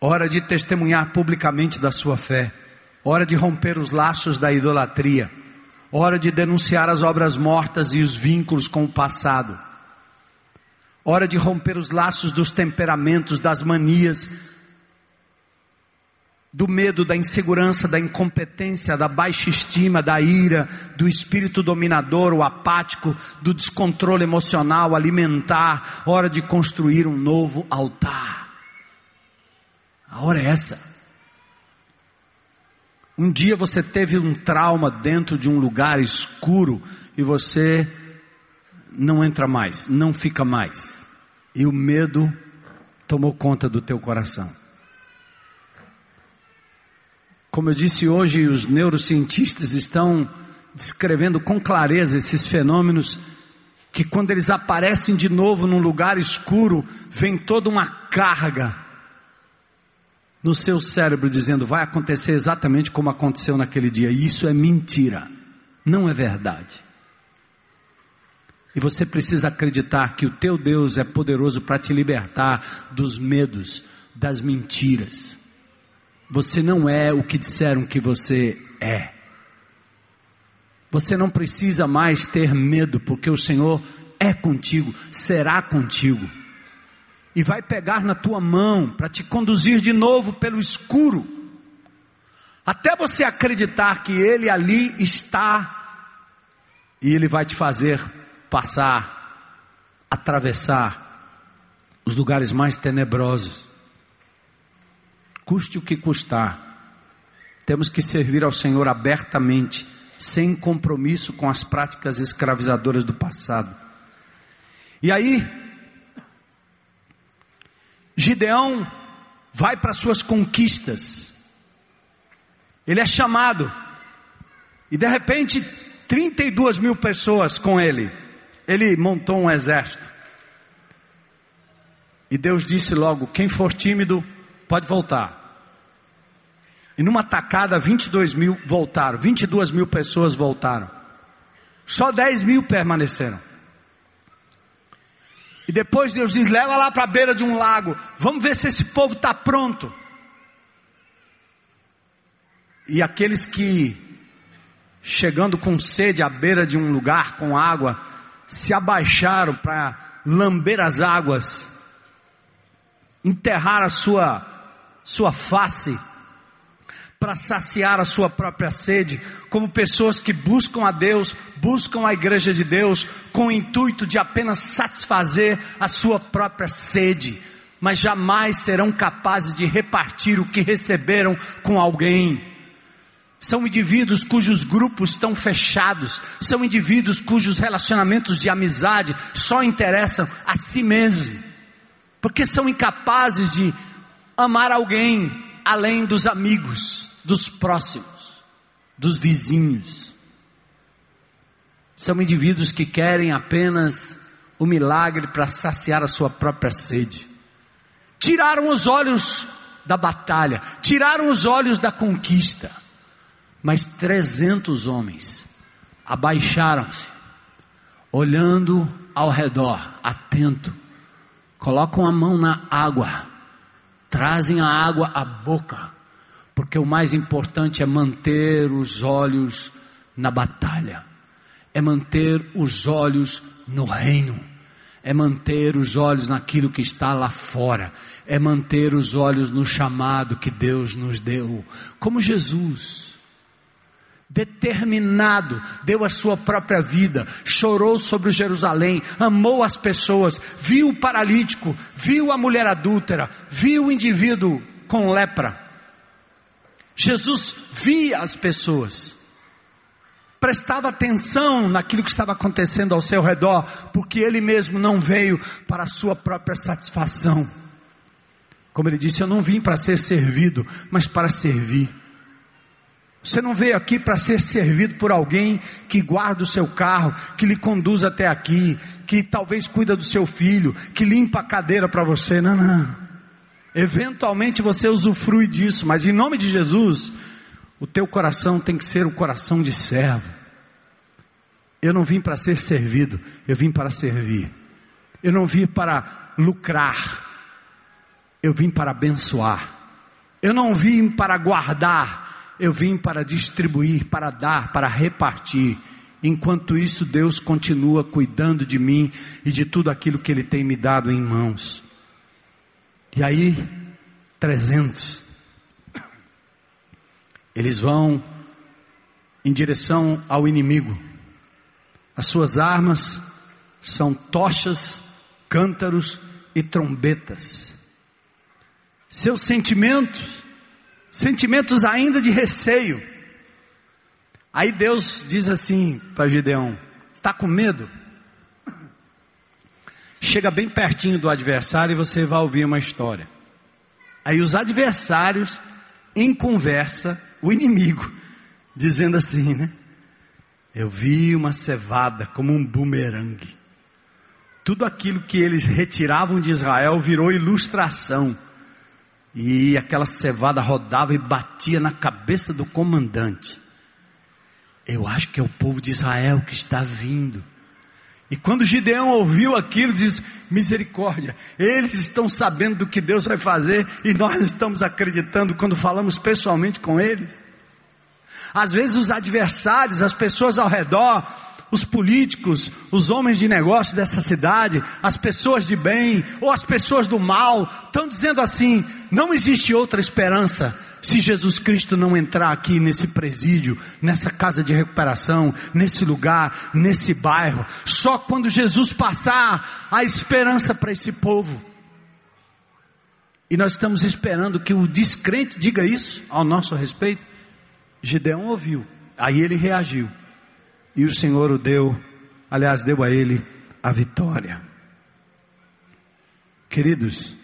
Hora de testemunhar publicamente da sua fé. Hora de romper os laços da idolatria. Hora de denunciar as obras mortas e os vínculos com o passado. Hora de romper os laços dos temperamentos, das manias, do medo, da insegurança, da incompetência, da baixa estima, da ira, do espírito dominador, o apático, do descontrole emocional, alimentar, hora de construir um novo altar. A hora é essa. Um dia você teve um trauma dentro de um lugar escuro e você não entra mais, não fica mais. E o medo tomou conta do teu coração. Como eu disse hoje, os neurocientistas estão descrevendo com clareza esses fenômenos que quando eles aparecem de novo num lugar escuro, vem toda uma carga no seu cérebro dizendo vai acontecer exatamente como aconteceu naquele dia. E isso é mentira, não é verdade. E você precisa acreditar que o teu Deus é poderoso para te libertar dos medos, das mentiras. Você não é o que disseram que você é. Você não precisa mais ter medo, porque o Senhor é contigo, será contigo. E vai pegar na tua mão para te conduzir de novo pelo escuro, até você acreditar que Ele ali está, e Ele vai te fazer passar, atravessar os lugares mais tenebrosos custe o que custar. Temos que servir ao Senhor abertamente, sem compromisso com as práticas escravizadoras do passado. E aí, Gideão vai para suas conquistas. Ele é chamado. E de repente, 32 mil pessoas com ele. Ele montou um exército. E Deus disse logo: quem for tímido, Pode voltar. E numa tacada, 22 mil voltaram, 22 mil pessoas voltaram. Só 10 mil permaneceram. Depois Deus diz: leva lá para a beira de um lago, vamos ver se esse povo está pronto. E aqueles que, chegando com sede à beira de um lugar com água, se abaixaram para lamber as águas, enterrar a sua sua face, para saciar a sua própria sede, como pessoas que buscam a Deus, buscam a igreja de Deus, com o intuito de apenas satisfazer a sua própria sede, mas jamais serão capazes de repartir o que receberam com alguém. São indivíduos cujos grupos estão fechados, são indivíduos cujos relacionamentos de amizade só interessam a si mesmo, porque são incapazes de amar alguém além dos amigos dos próximos, dos vizinhos. São indivíduos que querem apenas o milagre para saciar a sua própria sede. Tiraram os olhos da batalha, tiraram os olhos da conquista. Mas 300 homens abaixaram-se, olhando ao redor, atento, colocam a mão na água, trazem a água à boca, porque o mais importante é manter os olhos na batalha, é manter os olhos no reino, é manter os olhos naquilo que está lá fora, é manter os olhos no chamado que Deus nos deu, como Jesus. Determinado, deu a sua própria vida, chorou sobre Jerusalém, amou as pessoas, viu o paralítico, viu a mulher adúltera, viu o indivíduo com lepra, Jesus via as pessoas, prestava atenção naquilo que estava acontecendo ao seu redor, porque ele mesmo não veio para a sua própria satisfação. Como ele disse, eu não vim para ser servido, mas para servir. Você não veio aqui para ser servido por alguém que guarda o seu carro, que lhe conduz até aqui, que talvez cuida do seu filho, que limpa a cadeira para você. Não, não. Eventualmente você usufrui disso, mas em nome de Jesus, o teu coração tem que ser um coração de servo. Eu não vim para ser servido, eu vim para servir. Eu não vim para lucrar, eu vim para abençoar. Eu não vim para guardar, eu vim para distribuir, para dar, para repartir. Enquanto isso, Deus continua cuidando de mim e de tudo aquilo que Ele tem me dado em mãos. E aí, 300. Eles vão em direção ao inimigo. As suas armas são tochas, cântaros e trombetas. Seus sentimentos, sentimentos ainda de receio. Aí Deus diz assim para Gideão: Está com medo? Chega bem pertinho do adversário e você vai ouvir uma história. Aí os adversários, em conversa, o inimigo, (laughs) dizendo assim, né? Eu vi uma cevada como um bumerangue. Tudo aquilo que eles retiravam de Israel virou ilustração. E aquela cevada rodava e batia na cabeça do comandante. Eu acho que é o povo de Israel que está vindo. E quando Gideão ouviu aquilo, diz: misericórdia, eles estão sabendo do que Deus vai fazer e nós não estamos acreditando quando falamos pessoalmente com eles. Às vezes os adversários, as pessoas ao redor, os políticos, os homens de negócio dessa cidade, as pessoas de bem ou as pessoas do mal, estão dizendo assim: não existe outra esperança se Jesus Cristo não entrar aqui nesse presídio, nessa casa de recuperação, nesse lugar, nesse bairro, só quando Jesus passar, a esperança para esse povo. E nós estamos esperando que o descrente diga isso ao nosso respeito. Gideão ouviu, aí ele reagiu, e o Senhor o deu, aliás, deu a ele a vitória. Queridos,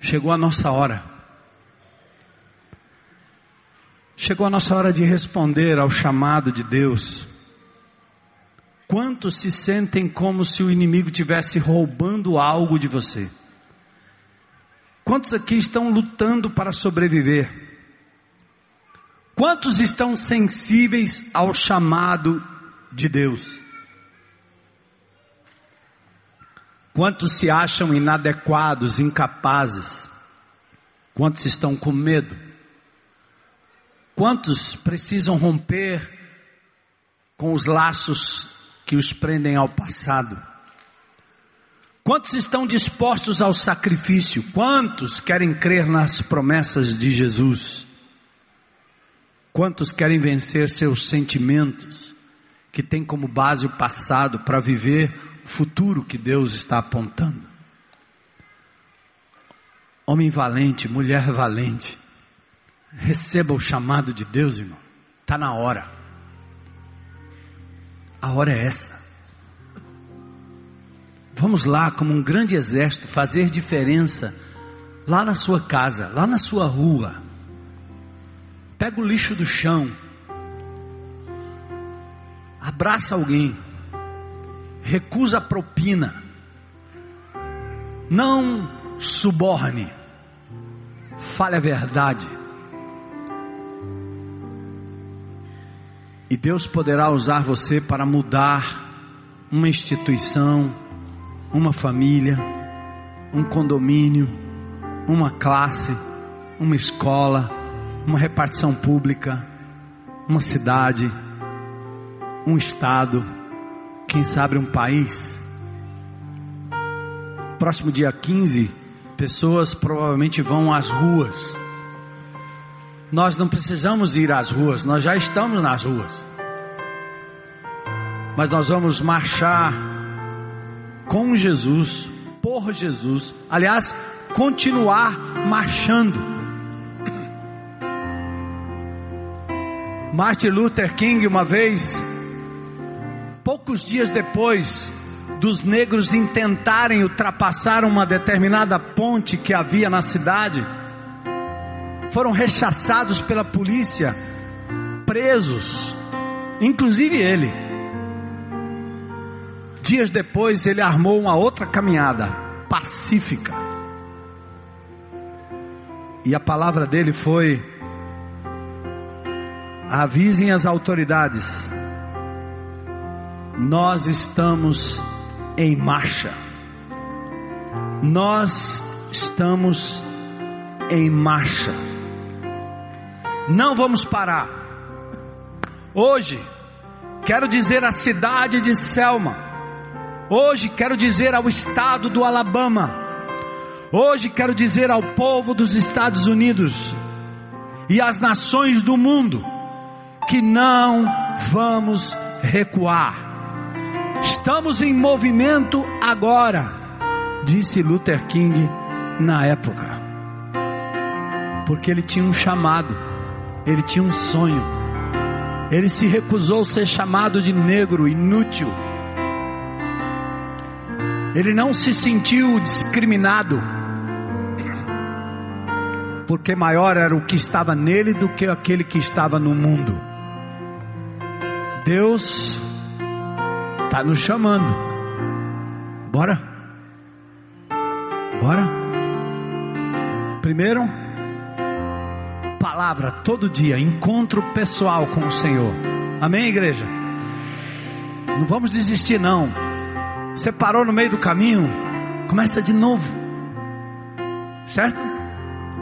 chegou a nossa hora Chegou a nossa hora de responder ao chamado de Deus. Quantos se sentem como se o inimigo tivesse roubando algo de você? Quantos aqui estão lutando para sobreviver? Quantos estão sensíveis ao chamado de Deus? Quantos se acham inadequados, incapazes? Quantos estão com medo? Quantos precisam romper com os laços que os prendem ao passado? Quantos estão dispostos ao sacrifício? Quantos querem crer nas promessas de Jesus? Quantos querem vencer seus sentimentos, que têm como base o passado, para viver o futuro que Deus está apontando? Homem valente, mulher valente, receba o chamado de Deus, irmão. Está na hora. A hora é essa. Vamos lá, como um grande exército, fazer diferença lá na sua casa, lá na sua rua. Pega o lixo do chão, abraça alguém, recusa a propina, não suborne, fale a verdade. E Deus poderá usar você para mudar uma instituição, uma família, um condomínio, uma classe, uma escola, uma repartição pública, uma cidade, um estado, quem sabe um país. Próximo dia 15, pessoas provavelmente vão às ruas. Nós não precisamos ir às ruas, nós já estamos nas ruas. Mas nós vamos marchar com Jesus, por Jesus. Aliás, continuar marchando. (coughs) Martin Luther King, uma vez, poucos dias depois dos negros intentarem ultrapassar uma determinada ponte que havia na cidade, foram rechaçados pela polícia, presos, inclusive ele. Dias depois, ele armou uma outra caminhada pacífica. E a palavra dele foi: avisem as autoridades, nós estamos em marcha. Nós estamos em marcha. Não vamos parar. Hoje, quero dizer à cidade de Selma, Hoje quero dizer ao estado do Alabama, hoje quero dizer ao povo dos Estados Unidos e às nações do mundo que não vamos recuar. Estamos em movimento agora, disse Luther King na época. Porque ele tinha um chamado, ele tinha um sonho. Ele se recusou a ser chamado de negro inútil ele não se sentiu discriminado, porque maior era o que estava nele do que aquele que estava no mundo. Deus está nos chamando. Bora? Bora? Primeiro, palavra todo dia, encontro pessoal com o Senhor. Amém, igreja? Não vamos desistir, não. Você parou no meio do caminho, começa de novo. Certo?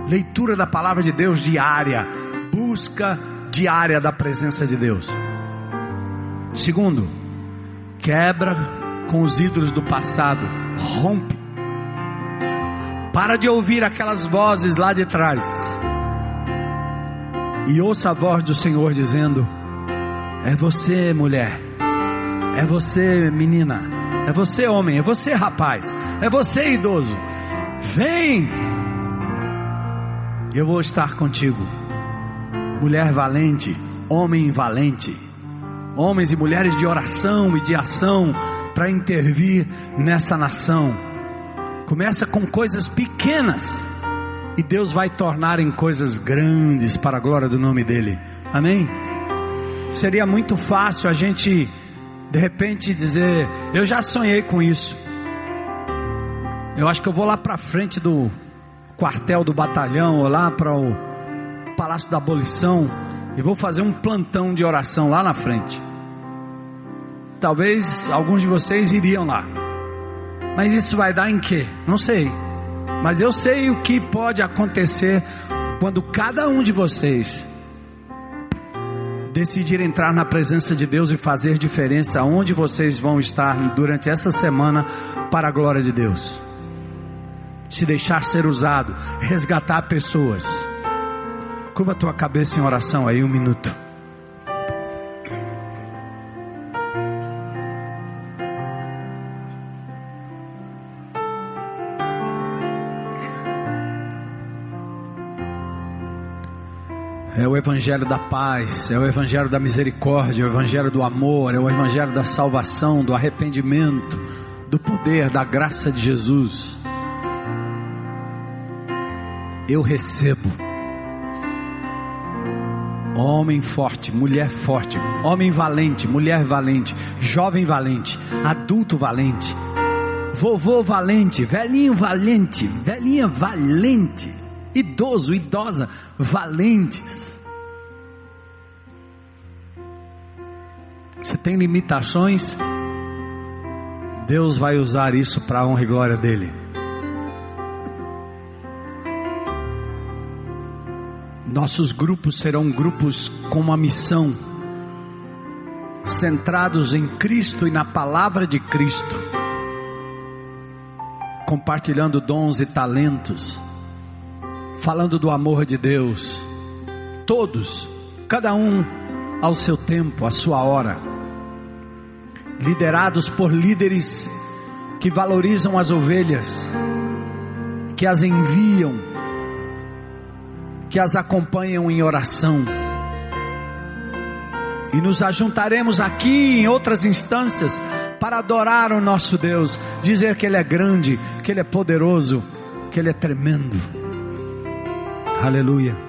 Leitura da palavra de Deus diária, busca diária da presença de Deus. Segundo, quebra com os ídolos do passado, rompe. Para de ouvir aquelas vozes lá de trás. E ouça a voz do Senhor dizendo: É você, mulher. É você, menina é você, homem. É você, rapaz. É você, idoso. Vem. Eu vou estar contigo. Mulher valente, homem valente. Homens e mulheres de oração e de ação para intervir nessa nação. Começa com coisas pequenas e Deus vai tornar em coisas grandes para a glória do nome dele. Amém? Seria muito fácil a gente de repente dizer: Eu já sonhei com isso. Eu acho que eu vou lá para frente do quartel do batalhão, ou lá para o Palácio da Abolição, e vou fazer um plantão de oração lá na frente. Talvez alguns de vocês iriam lá. Mas isso vai dar em quê? Não sei. Mas eu sei o que pode acontecer quando cada um de vocês decidir entrar na presença de Deus e fazer diferença onde vocês vão estar durante essa semana para a glória de Deus. Se deixar ser usado, resgatar pessoas. Curva a tua cabeça em oração aí um minuto. O Evangelho da paz, é o Evangelho da misericórdia, é o Evangelho do amor, é o Evangelho da salvação, do arrependimento, do poder, da graça de Jesus. Eu recebo. Homem forte, mulher forte, homem valente, mulher valente, jovem valente, adulto valente, vovô valente, velhinho valente, velhinha valente idoso, idosa, valentes. Você tem limitações? Deus vai usar isso para a honra e glória dele. Nossos grupos serão grupos com uma missão, centrados em Cristo e na palavra de Cristo, compartilhando dons e talentos falando do amor de Deus. Todos, cada um ao seu tempo, à sua hora. Liderados por líderes que valorizam as ovelhas, que as enviam, que as acompanham em oração. E nos ajuntaremos aqui em outras instâncias para adorar o nosso Deus, dizer que Ele é grande, que Ele é poderoso, que Ele é tremendo. Aleluia.